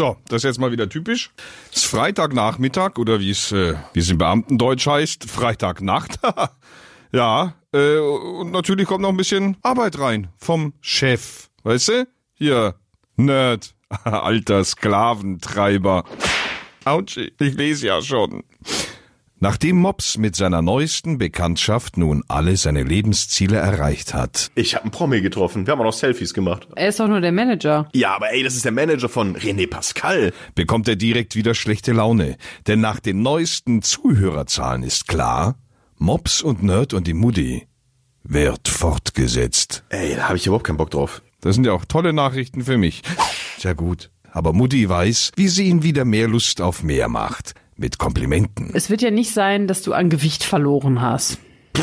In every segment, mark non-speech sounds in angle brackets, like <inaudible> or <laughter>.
So, das ist jetzt mal wieder typisch. Es ist Freitagnachmittag oder wie es äh, wie es im Beamtendeutsch heißt, Freitagnacht. <laughs> ja, äh, und natürlich kommt noch ein bisschen Arbeit rein vom Chef. Weißt du? Hier, Nerd, <laughs> alter Sklaventreiber. Autschi, ich lese ja schon. Nachdem Mops mit seiner neuesten Bekanntschaft nun alle seine Lebensziele erreicht hat, Ich habe einen Promi getroffen. Wir haben auch noch Selfies gemacht. Er ist doch nur der Manager. Ja, aber ey, das ist der Manager von René Pascal. bekommt er direkt wieder schlechte Laune. Denn nach den neuesten Zuhörerzahlen ist klar, Mops und Nerd und die Mutti wird fortgesetzt. Ey, da habe ich überhaupt keinen Bock drauf. Das sind ja auch tolle Nachrichten für mich. Sehr gut. Aber Mutti weiß, wie sie ihn wieder mehr Lust auf mehr macht. Mit Komplimenten. Es wird ja nicht sein, dass du an Gewicht verloren hast. <laughs>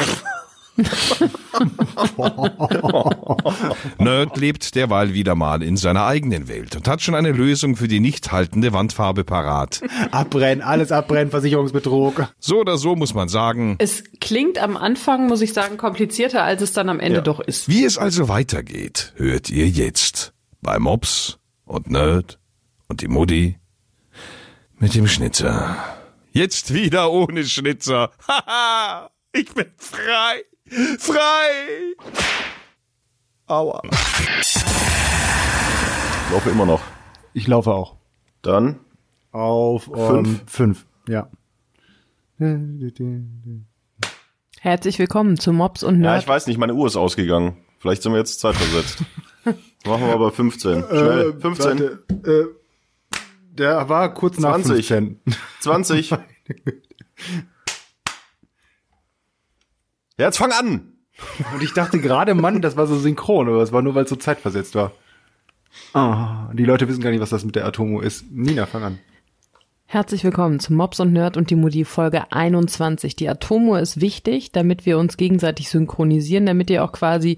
Nerd lebt derweil wieder mal in seiner eigenen Welt und hat schon eine Lösung für die nicht haltende Wandfarbe parat. Abbrennen, alles abbrennen, Versicherungsbetrug. So oder so muss man sagen, Es klingt am Anfang, muss ich sagen, komplizierter, als es dann am Ende Ja. doch ist. wie es also weitergeht, hört ihr jetzt bei Mops und Nerd und die Mutti mit dem Schnitzer. Jetzt wieder ohne Schnitzer. <laughs> Haha, ich bin frei. Frei. Aua. Ich laufe immer noch. Ich laufe auch. Dann Auf ähm, fünf. Ja. Herzlich willkommen zu Mops und Ja, Nerd. ich weiß nicht, meine Uhr ist ausgegangen. Vielleicht sind wir jetzt zeitversetzt. <laughs> Machen wir aber 15. Schnell. 15, Warte, äh, der war kurz nach 20. 15. 20. Ja, jetzt fang an. Und ich dachte gerade, Mann, das war so synchron, aber es war nur, weil es so zeitversetzt war. Ah, die Leute wissen gar nicht, was das mit der Atomo ist. Nina, fang an. Herzlich willkommen zu Mops und Nerd und die Mutti Folge 21. Die Atomuhr ist wichtig, damit wir uns gegenseitig synchronisieren, damit ihr auch quasi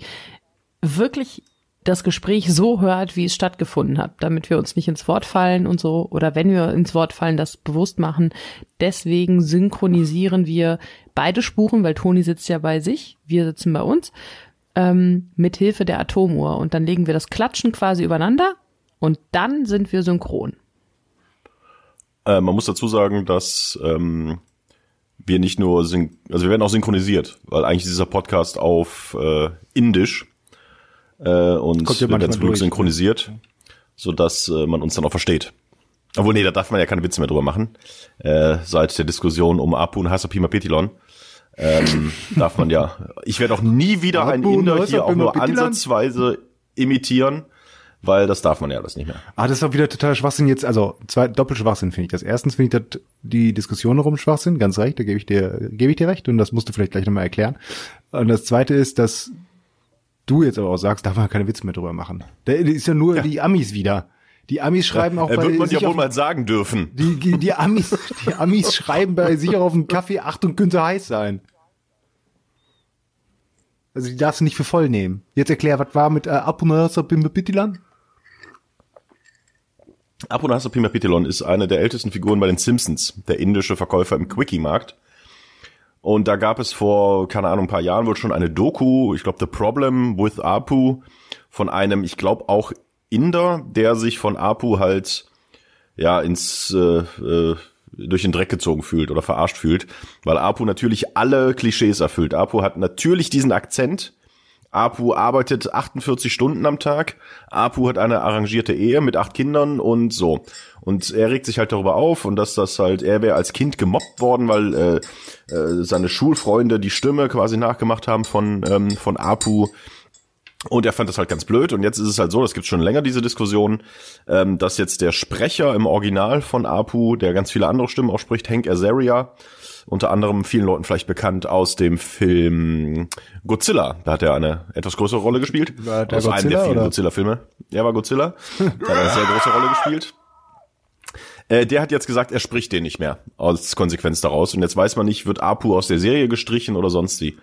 wirklich das Gespräch so hört, wie es stattgefunden hat, damit wir uns nicht ins Wort fallen und so, oder wenn wir ins Wort fallen, das bewusst machen. Deswegen synchronisieren wir beide Spuren, weil Toni sitzt ja bei sich, wir sitzen bei uns, ähm, mit Hilfe der Atomuhr. Und dann legen wir das Klatschen quasi übereinander und dann sind wir synchron. Äh, man muss dazu sagen, dass ähm, wir nicht nur, also wir werden auch synchronisiert, weil eigentlich ist dieser Podcast auf äh, Indisch äh, und Kommt ja wir werden manchmal zum Glück synchronisiert, sodass äh, man uns dann auch versteht. Obwohl, nee, da darf man ja keine Witze mehr drüber machen. Äh, seit der Diskussion um Apu und Hasapima Petilon ähm, <laughs> darf man ja. Ich werde auch nie wieder einen Inder hier auch nur ansatzweise imitieren, weil das darf man ja alles nicht mehr. Ah, das ist doch wieder total Schwachsinn jetzt, also zwei Doppelschwachsinn finde ich das. Erstens finde ich das die Diskussion darum Schwachsinn, ganz recht, da gebe ich dir gebe ich dir recht und das musst du vielleicht gleich nochmal erklären. Und das zweite ist, dass du jetzt aber auch sagst, darf man keine Witze mehr drüber machen. Da ist ja nur die Amis wieder. Die Amis schreiben auch Äh, bei wird man sich ja wohl auf, mal sagen dürfen. die, die, die Amis, die Amis <laughs> schreiben bei sich auch auf dem Kaffee, Achtung, könnte heiß sein. Also die darfst du nicht für voll nehmen. Jetzt erklär, was war mit äh, Apunasa Bimbabitilan? Apunasa Pimapetilon ist eine der ältesten Figuren bei den Simpsons, der indische Verkäufer im Quickie-Markt. Und da gab es vor, keine Ahnung, ein paar Jahren wohl schon eine Doku, ich glaube The Problem with Apu, von einem, ich glaube auch Inder, der sich von Apu halt ja ins äh, äh, durch den Dreck gezogen fühlt oder verarscht fühlt, weil Apu natürlich alle Klischees erfüllt. Apu hat natürlich diesen Akzent. Apu arbeitet 48 Stunden am Tag. Apu hat eine arrangierte Ehe mit acht Kindern und so. Und er regt sich halt darüber auf und dass das halt, er wäre als Kind gemobbt worden, weil äh, äh, seine Schulfreunde die Stimme quasi nachgemacht haben von, ähm, von Apu. Und er fand das halt ganz blöd. Und jetzt ist es halt so, das gibt schon länger diese Diskussion, ähm, dass jetzt der Sprecher im Original von Apu, der ganz viele andere Stimmen auch spricht, Hank Azaria, unter anderem vielen Leuten vielleicht bekannt aus dem Film Godzilla. Da hat er eine etwas größere Rolle gespielt. War der aus einem Godzilla, der vielen? Godzilla-Filme. Er war Godzilla. da hat er eine sehr große Rolle gespielt. Äh, der hat jetzt gesagt, er spricht den nicht mehr als Konsequenz daraus. Und jetzt weiß man nicht, wird Apu aus der Serie gestrichen oder sonst wie.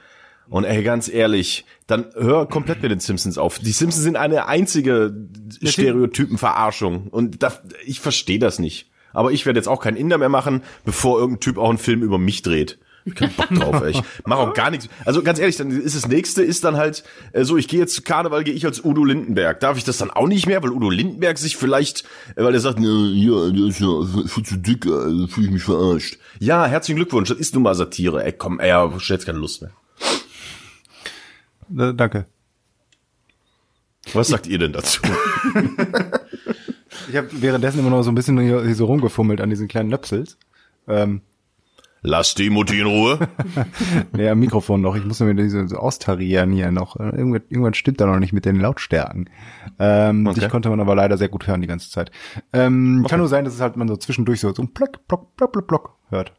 Und ey, ganz ehrlich, dann hör komplett mit den Simpsons auf. Die Simpsons sind eine einzige Stereotypenverarschung. Und da, ich verstehe das nicht. Aber ich werde jetzt auch keinen Inder mehr machen, bevor irgendein Typ auch einen Film über mich dreht. Kein Bock drauf, ey. Ich mach auch gar nichts. Also ganz ehrlich, dann ist das nächste ist dann halt äh, so, ich gehe jetzt zu Karneval, gehe ich als Udo Lindenberg. Darf ich das dann auch nicht mehr, weil Udo Lindenberg sich vielleicht, äh, weil er sagt, ja, der ist ja viel zu dick, also fühle ich mich verarscht. Ja, herzlichen Glückwunsch, das ist nun mal Satire. Ey, komm, ey, ich hab jetzt keine Lust mehr. Äh, danke. Was sagt ihr denn dazu? <laughs> Ich habe währenddessen immer noch so ein bisschen hier, hier so rumgefummelt an diesen kleinen Nöpsels. Ähm, Lass die Mutti in Ruhe. <laughs> am Mikrofon noch. Ich muss mir diese so austarieren hier noch. Irgendwann, irgendwann stimmt da noch nicht mit den Lautstärken. Ähm, Okay. Dich konnte man aber leider sehr gut hören die ganze Zeit. Ähm, Kann nur sein, dass es halt man so zwischendurch so, so ein Plock, Plock, Plock, Plock, Plock hört.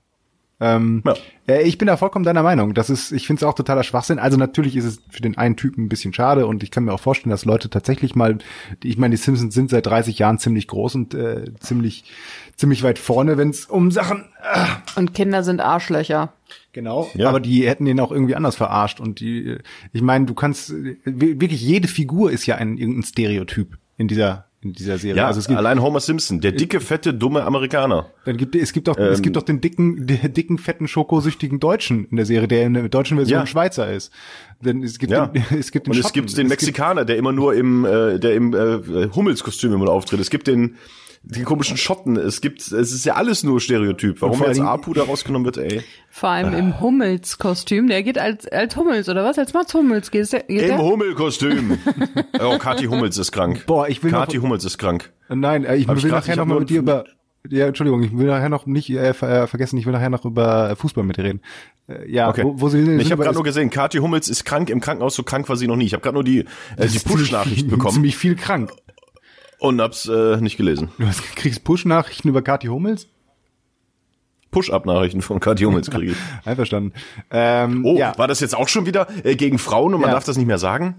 Ähm, Ja. äh, ich bin da vollkommen deiner Meinung. Das ist, ich finde es auch totaler Schwachsinn. Also natürlich ist es für den einen Typen ein bisschen schade und ich kann mir auch vorstellen, dass Leute tatsächlich mal, die- ich meine, die Simpsons sind seit 30 Jahren ziemlich groß und äh, ziemlich, ziemlich weit vorne, wenn es um Sachen Und Kinder sind Arschlöcher. Genau, Ja. aber die hätten den auch irgendwie anders verarscht und die, äh, ich meine, du kannst äh, wi- wirklich jede Figur ist ja ein irgendein Stereotyp in dieser in dieser Serie. Ja, also es gibt, allein Homer Simpson, der dicke, fette, dumme Amerikaner. dann gibt es gibt doch es Ähm, gibt doch den dicken den dicken fetten schokosüchtigen Deutschen in der Serie, der in der deutschen Version Ja. Schweizer ist. Denn es gibt Ja. den, <laughs> es gibt den Und es Schotten, gibt den Mexikaner, der immer nur im, äh, der im äh, Hummelskostüm immer auftritt. Es gibt den, den komischen Schotten. Es gibt, es ist ja alles nur Stereotyp. Warum jetzt Apu da rausgenommen wird, ey. Vor allem im Hummels-Kostüm. Der geht als, als Hummels, oder was? Als Mats Hummels geht, der- geht Im? Hummelkostüm. <laughs> oh, Kathi Hummels ist krank. Boah, ich will noch- Kathi Hummels ist krank. Nein, äh, ich Hab ich will grad- nachher ich noch hab mal nur mit dir über ja, Entschuldigung, ich will nachher noch nicht äh, ver äh, vergessen, ich will nachher noch über Fußball mit dir reden. Äh, ja, Okay. wo, wo sie ich sind habe aber- gerade nur gesehen, Kathi Hummels ist krank im Krankenhaus, so krank war sie noch nie. Ich habe gerade nur die, äh, die Push-Nachricht bekommen Ziemlich viel krank. Und hab's äh, nicht gelesen. Du hast, kriegst Push-Nachrichten über Kathi Hummels? Push-Up-Nachrichten von Kathi Hummels kriege ich. <laughs> Einverstanden. Ähm, Oh, ja, war das jetzt auch schon wieder äh, gegen Frauen und man Ja. darf das nicht mehr sagen?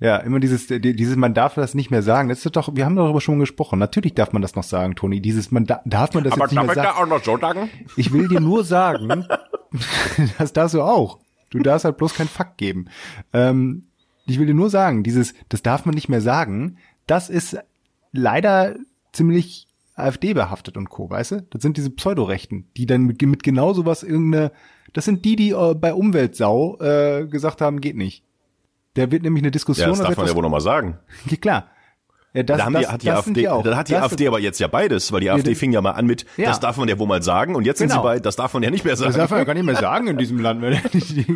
ja, immer dieses, die- dieses, man darf das nicht mehr sagen. Das ist doch, wir haben darüber schon gesprochen. Natürlich darf man das noch sagen, Toni. Dieses, man da, darf man das Aber jetzt nicht kann mehr man sagen. da auch noch so sagen? Ich will dir nur sagen, <laughs> <laughs> das darfst du auch. Du darfst halt bloß kein Fakt geben. Ähm, ich will dir nur sagen, dieses, das darf man nicht mehr sagen, das ist leider ziemlich AfD behaftet und Co., weißt du? Das sind diese Pseudorechten, die dann mit, mit genau sowas irgendeine, das sind die, die äh, bei Umweltsau äh, gesagt haben, geht nicht. Der wird nämlich eine Diskussion. Ja, das da darf man ja wohl noch mal sagen. <laughs> Ja, klar. Ja, das, Da haben das, die, hat die AfD, auch. dann hat die Das- AfD aber jetzt ja beides, weil die AfD das- fing ja mal an mit, Ja. das darf man ja wohl mal sagen und jetzt sind sie Genau. bei, das darf man ja nicht mehr sagen. Das darf man ja gar nicht mehr sagen in diesem Land.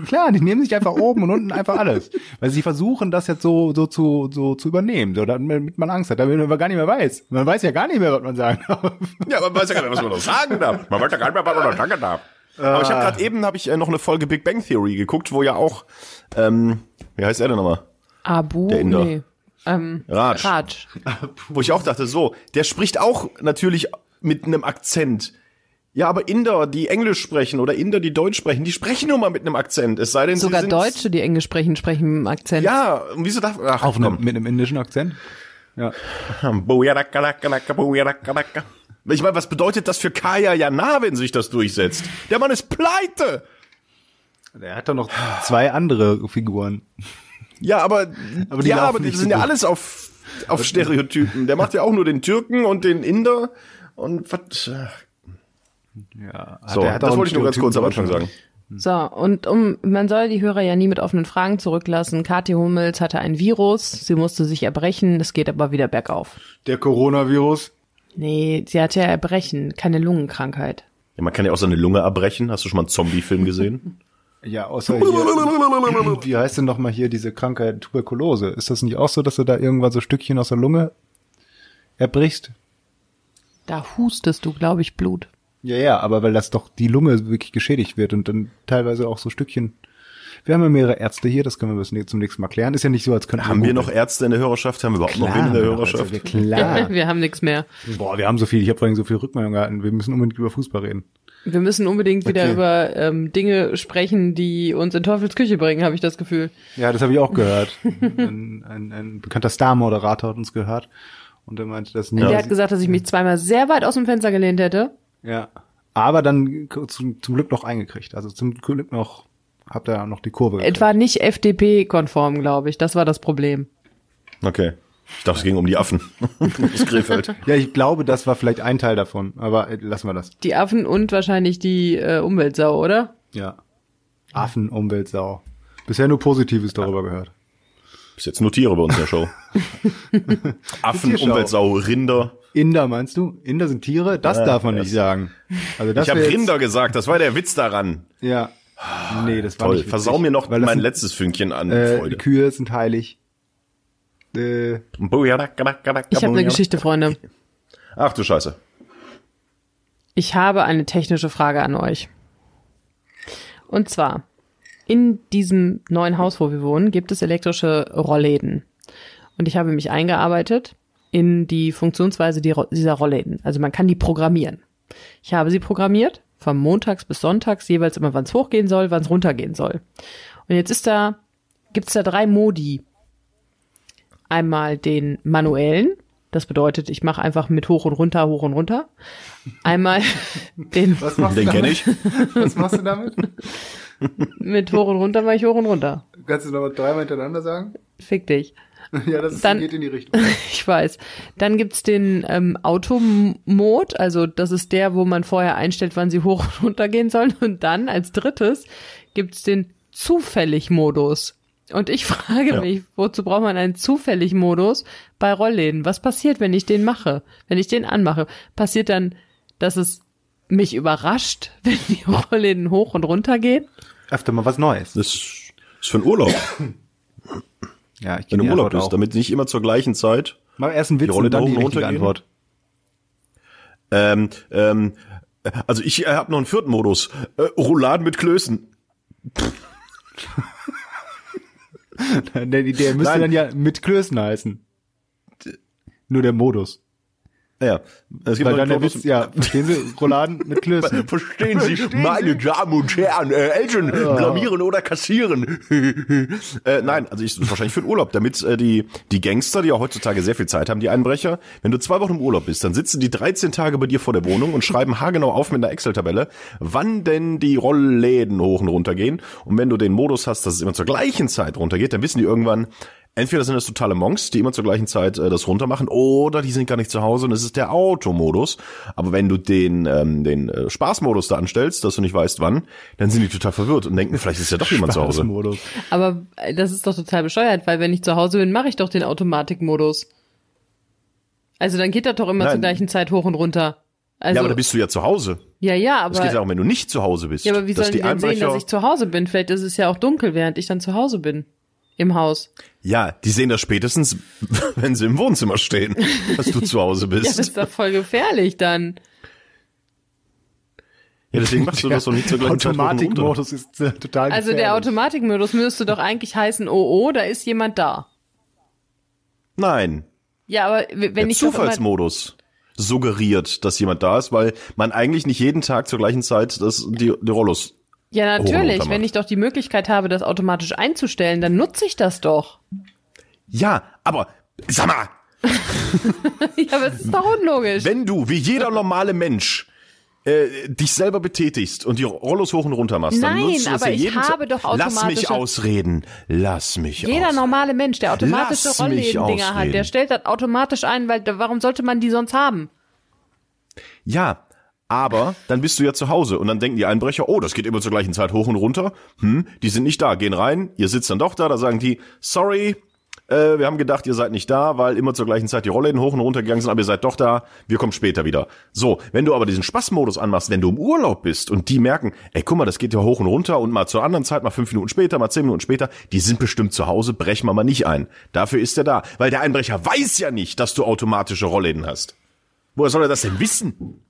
Klar, die nehmen sich einfach oben und unten einfach alles. Weil sie versuchen, das jetzt so, so zu, so zu übernehmen, so, damit man Angst hat, damit man gar nicht mehr weiß. Man weiß ja gar nicht mehr, was man sagen darf. Ja, man weiß ja gar nicht, was man noch sagen darf. Man weiß ja gar nicht mehr, was man noch sagen darf. Aber ich habe gerade eben habe ich äh, noch eine Folge Big Bang Theory geguckt, wo ja auch, ähm, wie heißt er denn nochmal? Abu? Der Inder. Nee. Ähm, Raj. Raj. <laughs> Wo ich auch dachte, so, der spricht auch natürlich mit einem Akzent. Ja, aber Inder, die Englisch sprechen oder Inder, die Deutsch sprechen, die sprechen nur mal mit einem Akzent. Es sei denn, Sogar Deutsche, die Englisch sprechen, sprechen mit einem Akzent. Ja, und wieso darf, ach, Auf einem, komm. mit einem indischen Akzent. Ja. Bojarakalaka. Ich meine, was bedeutet das für Kaya Jana, wenn sich das durchsetzt? Der Mann ist pleite! Er hat doch noch zwei andere Figuren. Ja, aber, Aber die ja, aber die nicht so sind ja alles auf, auf Stereotypen. Der macht ja auch nur den Türken und den Inder und was. Ja. So, das wollte ich nur ganz kurz am Anfang sagen. So, und um, man soll die Hörer ja nie mit offenen Fragen zurücklassen. Kathi Hummels hatte ein Virus, sie musste sich erbrechen, es geht aber wieder bergauf. Der Coronavirus. Nee, sie hatte ja Erbrechen, keine Lungenkrankheit. Ja, man kann ja auch seine Lunge abbrechen. Hast du schon mal einen Zombie-Film gesehen? <laughs> Ja, außer hier, <laughs> wie heißt denn noch mal hier diese Krankheit Tuberkulose? Ist das nicht auch so, dass du da irgendwann so Stückchen aus der Lunge erbrichst? Da hustest du, glaube ich, Blut. Ja, ja, aber weil das doch die Lunge wirklich geschädigt wird und dann teilweise auch so Stückchen. Wir haben ja mehrere Ärzte hier, das können wir bis zum nächsten Mal klären. Ist ja nicht so, als könnten Haben wir googeln. noch Ärzte in der Hörerschaft? Haben wir überhaupt noch wen in der Klar, Hörerschaft? Also, klar. <laughs> Wir haben nichts mehr. Boah, wir haben so viel, ich habe vorhin so viel Rückmeldung gehalten. Wir müssen unbedingt über Fußball reden. Wir müssen unbedingt wieder Okay. über ähm, Dinge sprechen, die uns in Teufels Küche bringen, habe ich das Gefühl. Ja, das habe ich auch gehört. ein, ein, ein bekannter Star-Moderator hat uns gehört und er meinte, dass Der hat gesagt, dass ich mich zweimal sehr weit aus dem Fenster gelehnt hätte. Ja. Aber dann zum, zum Glück noch eingekriegt. Also zum Glück noch, habt ihr noch die Kurve gekriegt. Etwa nicht FDP-konform, glaube ich. Das war das Problem. Okay. Ich dachte, es ging um die Affen. <laughs> das Krefeld. Ja, ich glaube, das war vielleicht ein Teil davon, aber äh, lassen wir das. Die Affen und wahrscheinlich die äh, Umweltsau, oder? Ja. Affen, Umweltsau. Bisher nur Positives darüber gehört. Bis jetzt nur Tiere bei uns in der Show. <laughs> Affen. Umweltsau, Rinder. Inder meinst du? Inder sind Tiere? Das Ja, darf man das- nicht sagen. Also das Ich habe Rinder gesagt, das war der Witz daran. Ja. Nee, das war Toll, nicht witzig, versau mir noch mein sind, letztes Fünkchen an äh, Freude. Kühe sind heilig. Äh, Ich habe eine Geschichte, Freunde. Ach du Scheiße. Ich habe eine technische Frage an euch. Und zwar, in diesem neuen Haus, wo wir wohnen, gibt es elektrische Rollläden. Und ich habe mich eingearbeitet in die Funktionsweise die- dieser Rollläden. Also man kann die programmieren. Ich habe sie programmiert, von montags bis sonntags, jeweils immer, wann es hochgehen soll, wann es runtergehen soll. Und jetzt ist da, gibt es da drei Modi. Einmal den manuellen, das bedeutet, ich mache einfach mit hoch und runter, hoch und runter. Einmal <laughs> den was machst Den du kenne ich. Was machst du damit? mit hoch und runter mache ich hoch und runter. Kannst du noch mal dreimal hintereinander sagen? Fick dich. ja, das ist, Dann- geht in die Richtung. <laughs> Ich weiß. Dann gibt's den ähm, Automod, also das ist der, wo man vorher einstellt, wann sie hoch und runter gehen sollen. Und dann als drittes gibt's den Zufällig-Modus. Und ich <laughs> frage Ja. mich, wozu braucht man einen Zufällig-Modus bei Rollläden? Was passiert, wenn ich den mache? Wenn ich den anmache? Passiert dann, dass es mich überrascht, <laughs> wenn die Rollläden hoch und runter gehen? Öfter mal was Neues. Das ist für einen Urlaub, <coughs> Ja, ich wenn du im Urlaub bist, damit nicht immer zur gleichen Zeit. Mach erst einen Witz und dann da die richtige? Antwort. Ähm, ähm, also ich äh, habe noch einen vierten Modus. Äh, Rouladen mit Klößen. <laughs> <laughs> Der, der müsste Nein. dann ja mit Klößen heißen. Nur der Modus. Ja, es gibt Weil dann der Witz, ja, verstehen Sie, Rouladen mit Klößen. <laughs> Verstehen Sie, meine Damen und Herren, äh, Eltern, blamieren oder kassieren. <laughs> äh, nein, also ich wahrscheinlich für den Urlaub, damit äh, die die Gangster, die ja heutzutage sehr viel Zeit haben, die Einbrecher, wenn du zwei Wochen im Urlaub bist, dann sitzen die 13 Tage bei dir vor der Wohnung und schreiben haargenau auf mit einer Excel-Tabelle, wann denn die Rollläden hoch und runter gehen. Und wenn du den Modus hast, dass es immer zur gleichen Zeit runtergeht, dann wissen die irgendwann, Entweder sind das totale Monks, die immer zur gleichen Zeit äh, das runtermachen, oder die sind gar nicht zu Hause und es ist der Automodus. Aber wenn du den ähm, den äh, Spaßmodus da anstellst, dass du nicht weißt wann, dann sind die total verwirrt und denken, vielleicht ist ja doch jemand zu Hause. Aber äh, das ist doch total bescheuert, weil wenn ich zu Hause bin, mache ich doch den Automatikmodus. Also dann geht das doch immer Nein. zur gleichen Zeit hoch und runter. Also, ja, aber da bist du ja zu Hause. ja, ja, Das geht ja aber, auch, wenn du nicht zu Hause bist. ja, aber wie sollen die denn sehen, dass ich zu Hause bin? Vielleicht ist es ja auch dunkel, während ich dann zu Hause bin. Im Haus. Ja, die sehen das spätestens, <laughs> wenn sie im Wohnzimmer stehen, <laughs> dass du zu Hause Ja, das bist. ist doch voll gefährlich dann. Ja, deswegen machst du <laughs> das doch nicht zur gleichen. Automatikmodus ist äh, total Also der. Automatikmodus müsste doch eigentlich heißen, oh, oh, da ist jemand da. Nein, Ja, aber wenn der ich Zufallsmodus suggeriert, dass jemand da ist, weil man eigentlich nicht jeden Tag zur gleichen Zeit das, die, die Rollos Ja, natürlich. Wenn ich doch die Möglichkeit habe, das automatisch einzustellen, dann nutze ich das doch. Ja, aber sag mal, <laughs> ja, aber es ist doch unlogisch. wenn du wie jeder normale Mensch äh, dich selber betätigst und die Rollos hoch und runter machst, dann Nein, nutzt du das aber ja ich jeden habe Tag. doch Lass mich ausreden. Lass mich Jeder ausreden. normale Mensch, der automatische Rollläden-Dinger hat, der stellt das automatisch ein, weil warum sollte man die sonst haben? Ja, aber dann bist du ja zu Hause und dann denken die Einbrecher, oh, das geht immer zur gleichen Zeit hoch und runter. Hm, die sind nicht da, gehen rein, ihr sitzt dann doch da, da sagen die, sorry, äh, wir haben gedacht, ihr seid nicht da, weil immer zur gleichen Zeit die Rollläden hoch und runter gegangen sind, aber ihr seid doch da, wir kommen später wieder. So, wenn du aber diesen Spaßmodus anmachst, wenn du im Urlaub bist und die merken, ey, guck mal, das geht ja hoch und runter und mal zur anderen Zeit, mal fünf Minuten später, mal zehn Minuten später, die sind bestimmt zu Hause, brechen wir mal nicht ein. Dafür ist er da, weil der Einbrecher weiß ja nicht, dass du automatische Rollläden hast. Woher soll er das denn wissen?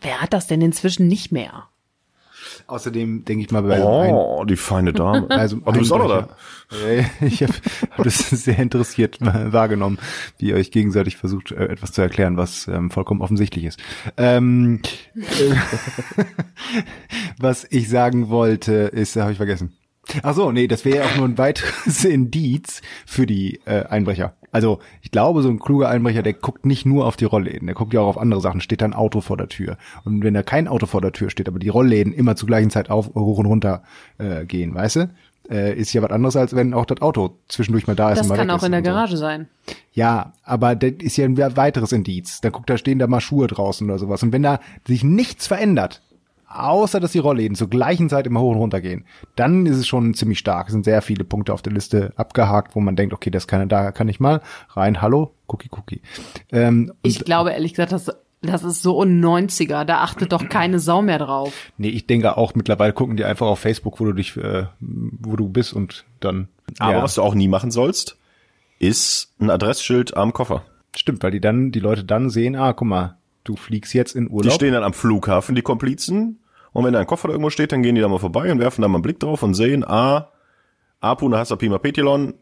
Wer hat das denn inzwischen nicht mehr? Außerdem denke ich mal bei Oh, die feine Dame. <laughs> Also oh, du bist auch noch da. Äh, Ich habe hab das <laughs> sehr interessiert äh, wahrgenommen, wie ihr euch gegenseitig versucht, äh, etwas zu erklären, was ähm, vollkommen offensichtlich ist. Ähm, äh, <laughs> was ich sagen wollte, ist, habe ich vergessen. Ach so, nee, das wäre ja auch nur ein weiteres Indiz für die äh, Einbrecher. Also ich glaube, so ein kluger Einbrecher, der guckt nicht nur auf die Rollläden, der guckt ja auch auf andere Sachen. Steht da ein Auto vor der Tür und wenn da kein Auto vor der Tür steht, aber die Rollläden immer zur gleichen Zeit auf hoch und runter äh, gehen, weißt du, äh, ist ja was anderes als wenn auch das Auto zwischendurch mal da ist. Das und mal kann auch in der und so. Garage sein. Ja, aber das ist ja ein weiteres Indiz. Da guckt, da stehen da mal Schuhe draußen oder sowas. Und wenn da sich nichts verändert, außer dass die Rollläden zur gleichen Zeit immer hoch und runter gehen, dann ist es schon ziemlich stark. Es sind sehr viele Punkte auf der Liste abgehakt, wo man denkt, okay, das kann da kann ich mal rein. Hallo, Cookie Cookie. Ähm, Ich glaube ehrlich gesagt, das, das ist so ein 90er. Da achtet doch keine Sau mehr drauf. nee, ich denke auch mittlerweile gucken die einfach auf Facebook, wo du dich, äh, wo du bist und dann. Aber ja, was du auch nie machen sollst, ist ein Adressschild am Koffer. stimmt, weil die dann, die Leute dann sehen, ah, guck mal, du fliegst jetzt in Die Urlaub. stehen dann am Flughafen, die Komplizen. Und wenn da ein Koffer da irgendwo steht, dann gehen die da mal vorbei und werfen da mal einen Blick drauf und sehen, ah, Apu Nahasapima Petilon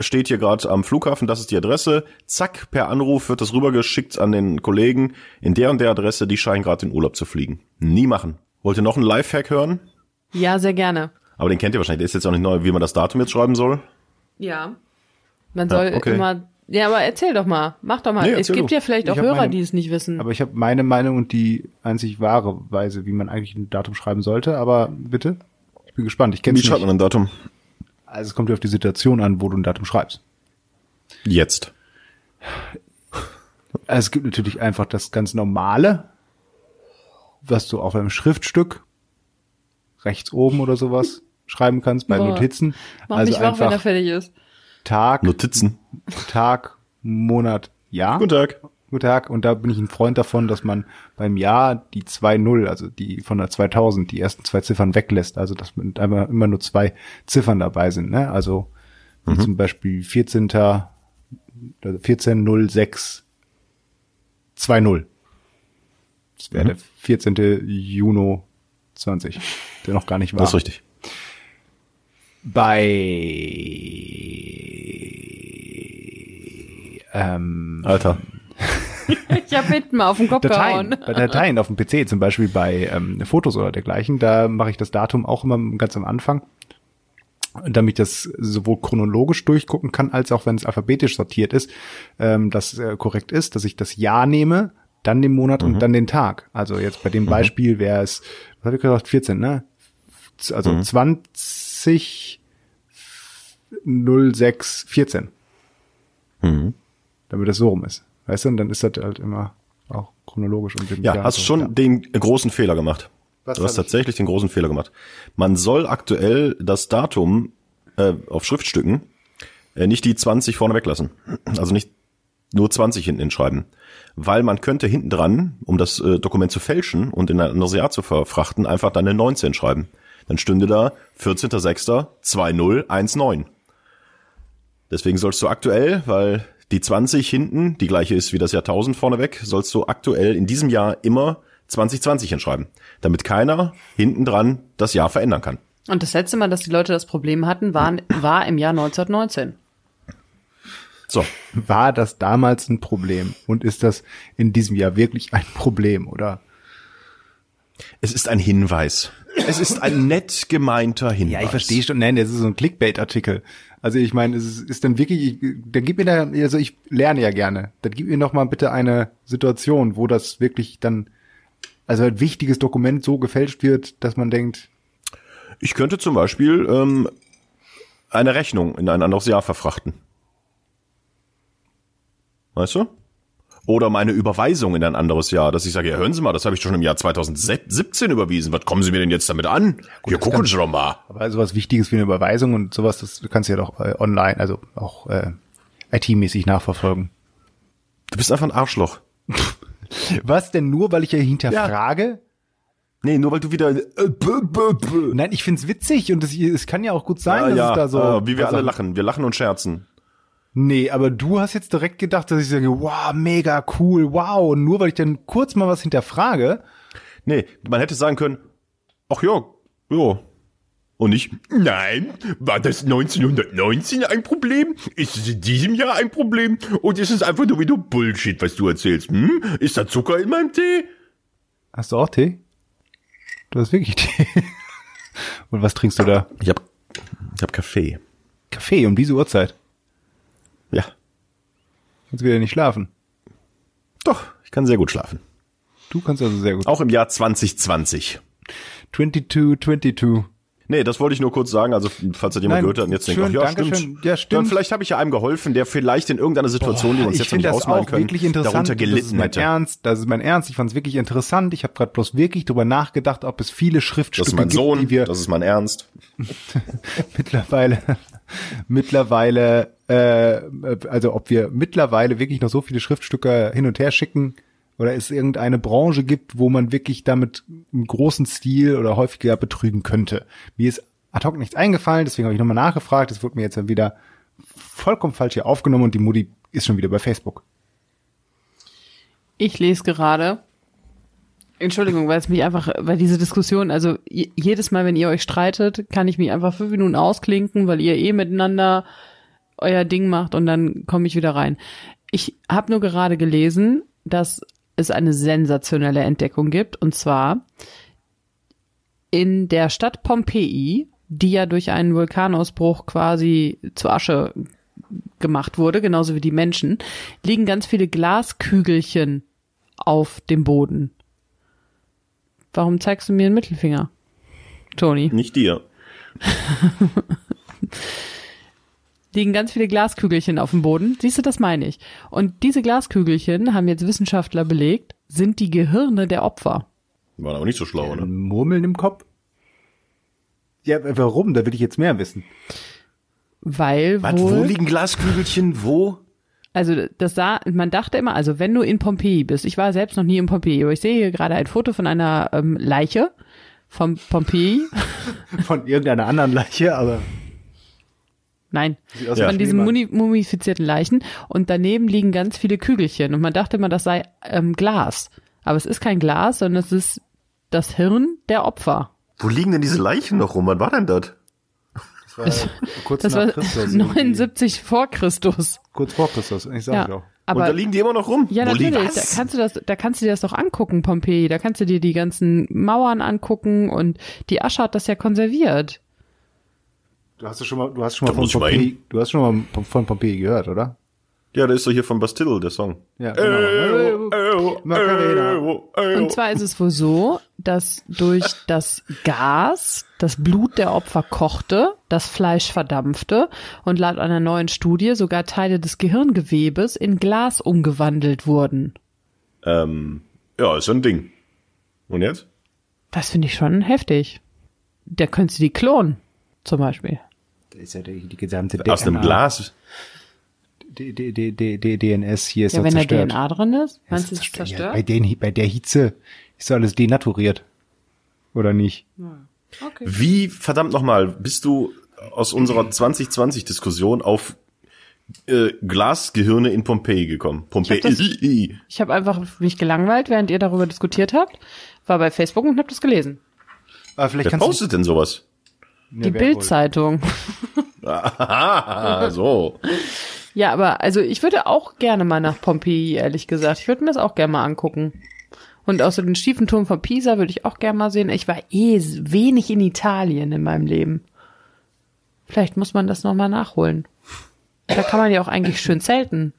steht hier gerade am Flughafen, das ist die Adresse. Zack, per Anruf wird das rübergeschickt an den Kollegen. In der und der Adresse, die scheinen gerade in Urlaub zu fliegen. Nie machen. Wollt ihr noch einen Lifehack hören? Ja, sehr gerne. Aber den kennt ihr wahrscheinlich. Der ist jetzt auch nicht neu, wie man das Datum jetzt schreiben soll. Ja. Man soll okay. immer. Ja, aber erzähl doch mal. Mach doch mal. Nee, es gibt du. ja vielleicht Ich auch Hörer, meine- die es nicht wissen. Aber ich habe meine Meinung und die einzig wahre Weise, wie man eigentlich ein Datum schreiben sollte. Aber bitte, ich bin gespannt. Ich kenne Wie schreibt nicht. man ein Datum? Also es kommt ja auf die Situation an, wo du ein Datum schreibst. Jetzt. Also es gibt natürlich einfach das ganz normale, was du auf einem Schriftstück rechts oben oder sowas schreiben kannst bei Boah. Notizen. Mach also mich wach, wenn er fertig ist. Tag, Notizen. Tag, Monat, Jahr. Guten Tag. Guten Tag. Und da bin ich ein Freund davon, dass man beim Jahr die 2-0, also die von der 2000, die ersten zwei Ziffern weglässt. Also, dass man einmal immer nur zwei Ziffern dabei sind, ne? Also, wie zum Beispiel 14. also 1406 20. Das wäre der 14. Juni 20, der noch gar nicht war. Das ist richtig. Bei ähm, Alter. <laughs> Ich hab hinten mal auf den Kopf Dateien, gehauen. bei Dateien auf dem PC, zum Beispiel bei ähm, Fotos oder dergleichen, da mache ich das Datum auch immer ganz am Anfang, damit ich das sowohl chronologisch durchgucken kann, als auch wenn es alphabetisch sortiert ist, ähm, das äh, korrekt ist, dass ich das Jahr nehme, dann den Monat und dann den Tag. Also jetzt bei dem Beispiel wäre es, was habe ich gesagt, 14, ne? Z- Also 20 06 14 Mhm. Damit es so rum ist. Weißt du, und dann ist das halt immer auch chronologisch und dem Ja, Jahr hast du so. schon Ja. den großen Fehler gemacht. Was du hast hab ich? tatsächlich den großen Fehler gemacht. Man soll aktuell das Datum äh, auf Schriftstücken äh, nicht die 20 vorne weglassen. Also nicht nur 20 hinten hinschreiben. Weil man könnte hinten dran, um das äh, Dokument zu fälschen und in ein anderes Jahr zu verfrachten, einfach dann eine 19 schreiben. Dann stünde da 14.06.2019. Deswegen sollst du aktuell, weil die 20 hinten die gleiche ist wie das Jahrtausend vorneweg, sollst du aktuell in diesem Jahr immer 2020 hinschreiben, damit keiner hinten dran das Jahr verändern kann. Und das letzte Mal, dass die Leute das Problem hatten, waren, war im Jahr 1919. So, War das damals ein Problem und ist das in diesem Jahr wirklich ein Problem, oder? Es ist ein Hinweis. Es ist ein <laughs> nett gemeinter Hinweis. Ja, ich verstehe schon. Nein, das ist so ein Clickbait-Artikel. Also ich meine, es ist, ist dann wirklich, ich, dann gib mir da, also ich lerne ja gerne. Dann gib mir noch mal bitte eine Situation, wo das wirklich dann, also ein wichtiges Dokument so gefälscht wird, dass man denkt, Ich könnte zum Beispiel ähm, eine Rechnung in ein anderes Jahr verfrachten. Weißt du? Oder meine Überweisung in ein anderes Jahr, dass ich sage, ja, hören Sie mal, das habe ich schon im Jahr 2017 überwiesen. Was kommen Sie mir denn jetzt damit an? Hier, das gucken kann- Sie doch mal. Aber sowas Wichtiges wie eine Überweisung und sowas, das kannst du ja doch äh, online, also auch äh, IT-mäßig nachverfolgen. Du bist einfach ein Arschloch. <laughs> Was denn nur, weil ich ja hinterfrage? Nee, nur weil du wieder... Äh, bö, bö, bö. Nein, ich find's witzig und es, es kann ja auch gut sein, dass ja, es da so. äh, wie wir alle lachen. Wir lachen und scherzen. Nee, aber du hast jetzt direkt gedacht, dass ich sage, wow, mega cool, wow. Und nur weil ich dann kurz mal was hinterfrage, Nee, man hätte sagen können, ach ja, ja. Und nicht, nein, war das 1919 ein Problem? Ist es in diesem Jahr ein Problem? Und ist es einfach nur wieder Bullshit, was du erzählst? Hm? Ist da Zucker in meinem Tee? hast du auch Tee? Du hast wirklich Tee. <laughs> Und was trinkst du da? Ich hab, ich hab Kaffee. Kaffee um diese Uhrzeit. Ja, Kannst wieder nicht schlafen. doch, ich kann sehr gut schlafen. Du kannst also sehr gut. Auch im Jahr 2020. 22, 22. Nee, das wollte ich nur kurz sagen. Also, falls das jemand Nein, gehört hat und jetzt denkt, schön, ach, ja, danke stimmt. Ja, Dann stimmt. vielleicht habe ich ja einem geholfen, der vielleicht in irgendeiner Situation, die wir uns jetzt noch nicht das ausmalen können, wirklich interessant. darunter das ist gelitten mein hätte. Ernst. Das ist mein Ernst. Ich fand es wirklich interessant. Ich habe gerade bloß wirklich drüber nachgedacht, ob es viele Das Schriftstücke ist mein gibt, Sohn, die wir das ist mein Ernst. <laughs> mittlerweile, <laughs> mittlerweile, äh, also ob wir mittlerweile wirklich noch so viele Schriftstücke hin und her schicken oder es irgendeine Branche gibt, wo man wirklich damit im großen Stil oder häufiger betrügen könnte. Mir ist ad hoc nichts eingefallen, deswegen habe ich nochmal nachgefragt. Es wurde mir jetzt dann wieder vollkommen falsch hier aufgenommen und die Mutti ist schon wieder bei Facebook. Ich lese gerade. Entschuldigung, weil es mich einfach, weil diese Diskussion, also jedes Mal, wenn ihr euch streitet, kann ich mich einfach fünf Minuten ausklinken, weil ihr eh miteinander euer Ding macht und dann komme ich wieder rein. Ich habe nur gerade gelesen, dass es eine sensationelle Entdeckung gibt und zwar in der Stadt Pompeji, die ja durch einen Vulkanausbruch quasi zu Asche gemacht wurde, genauso wie die Menschen, liegen ganz viele Glaskügelchen auf dem Boden. Warum zeigst du mir den Mittelfinger, Toni? Nicht dir. <laughs> Liegen ganz viele Glaskügelchen auf dem Boden. Siehst du, das meine ich. Und diese Glaskügelchen, haben jetzt Wissenschaftler belegt, sind die Gehirne der Opfer. War aber nicht so schlau, oder? Murmeln im Kopf? Ja, warum? Da will ich jetzt mehr wissen. Weil Was, wohl, wo liegen Glaskügelchen? Wo? also das sah, man dachte immer, also wenn du in Pompeji bist, ich war selbst noch nie in Pompeji, aber ich sehe hier gerade ein Foto von einer ähm, Leiche vom Pompeji. <laughs> Von irgendeiner anderen Leiche, aber Nein, wie von diesen muni- mumifizierten Leichen und daneben liegen ganz viele Kügelchen und man dachte immer, das sei ähm, Glas. Aber es ist kein Glas, sondern es ist das Hirn der Opfer. Wo liegen denn diese Leichen noch rum? Wann war denn das? das war kurz Das nach war Christus. 79 vor Christus. Kurz vor Christus, ich sag Ja, auch. Und da aber liegen die immer noch rum? ja Wo natürlich, da kannst du das, da kannst du dir das doch angucken, Pompeji. Da kannst du dir die ganzen Mauern angucken und die Asche hat das ja konserviert. Du hast schon mal, du hast schon mal Da von Pompeji, du hast schon mal von Pompeji gehört, oder? Ja, der ist doch hier von Bastille, der Song. Ja, genau. Und zwar ist es wohl so, dass durch das Gas das Blut der Opfer kochte, das Fleisch verdampfte und laut einer neuen Studie sogar Teile des Gehirngewebes in Glas umgewandelt wurden. Ähm, ja, ist so ein Ding. Und jetzt? Das finde ich schon heftig. Da könntest du die klonen, zum Beispiel. Ist ja die, die gesamte Aus einem DNA. Glas? Die, die, die, die, die DNS hier ist Ja, ja, wenn da zerstört. DNA drin ist, Ja, meinst du, es ist zerstört. Ja, zerstört? bei, den, bei der Hitze ist doch alles denaturiert. Oder nicht? Okay. Wie, verdammt nochmal, bist du aus unserer 2020-Diskussion auf äh, Glasgehirne in Pompeji gekommen? Pompeji. Ich Ich habe einfach mich gelangweilt, während ihr darüber diskutiert habt, war bei Facebook und habe das gelesen. Aber vielleicht Wer kannst postet denn sowas? Die Bildzeitung. Ah, so. Ja, aber also ich würde auch gerne mal nach Pompeji, ehrlich gesagt. Ich würde mir das auch gerne mal angucken. Und außer den schiefen Turm von Pisa würde ich auch gerne mal sehen. Ich war eh wenig in Italien in meinem Leben. Vielleicht muss man das nochmal nachholen. Da kann man ja auch eigentlich schön zelten.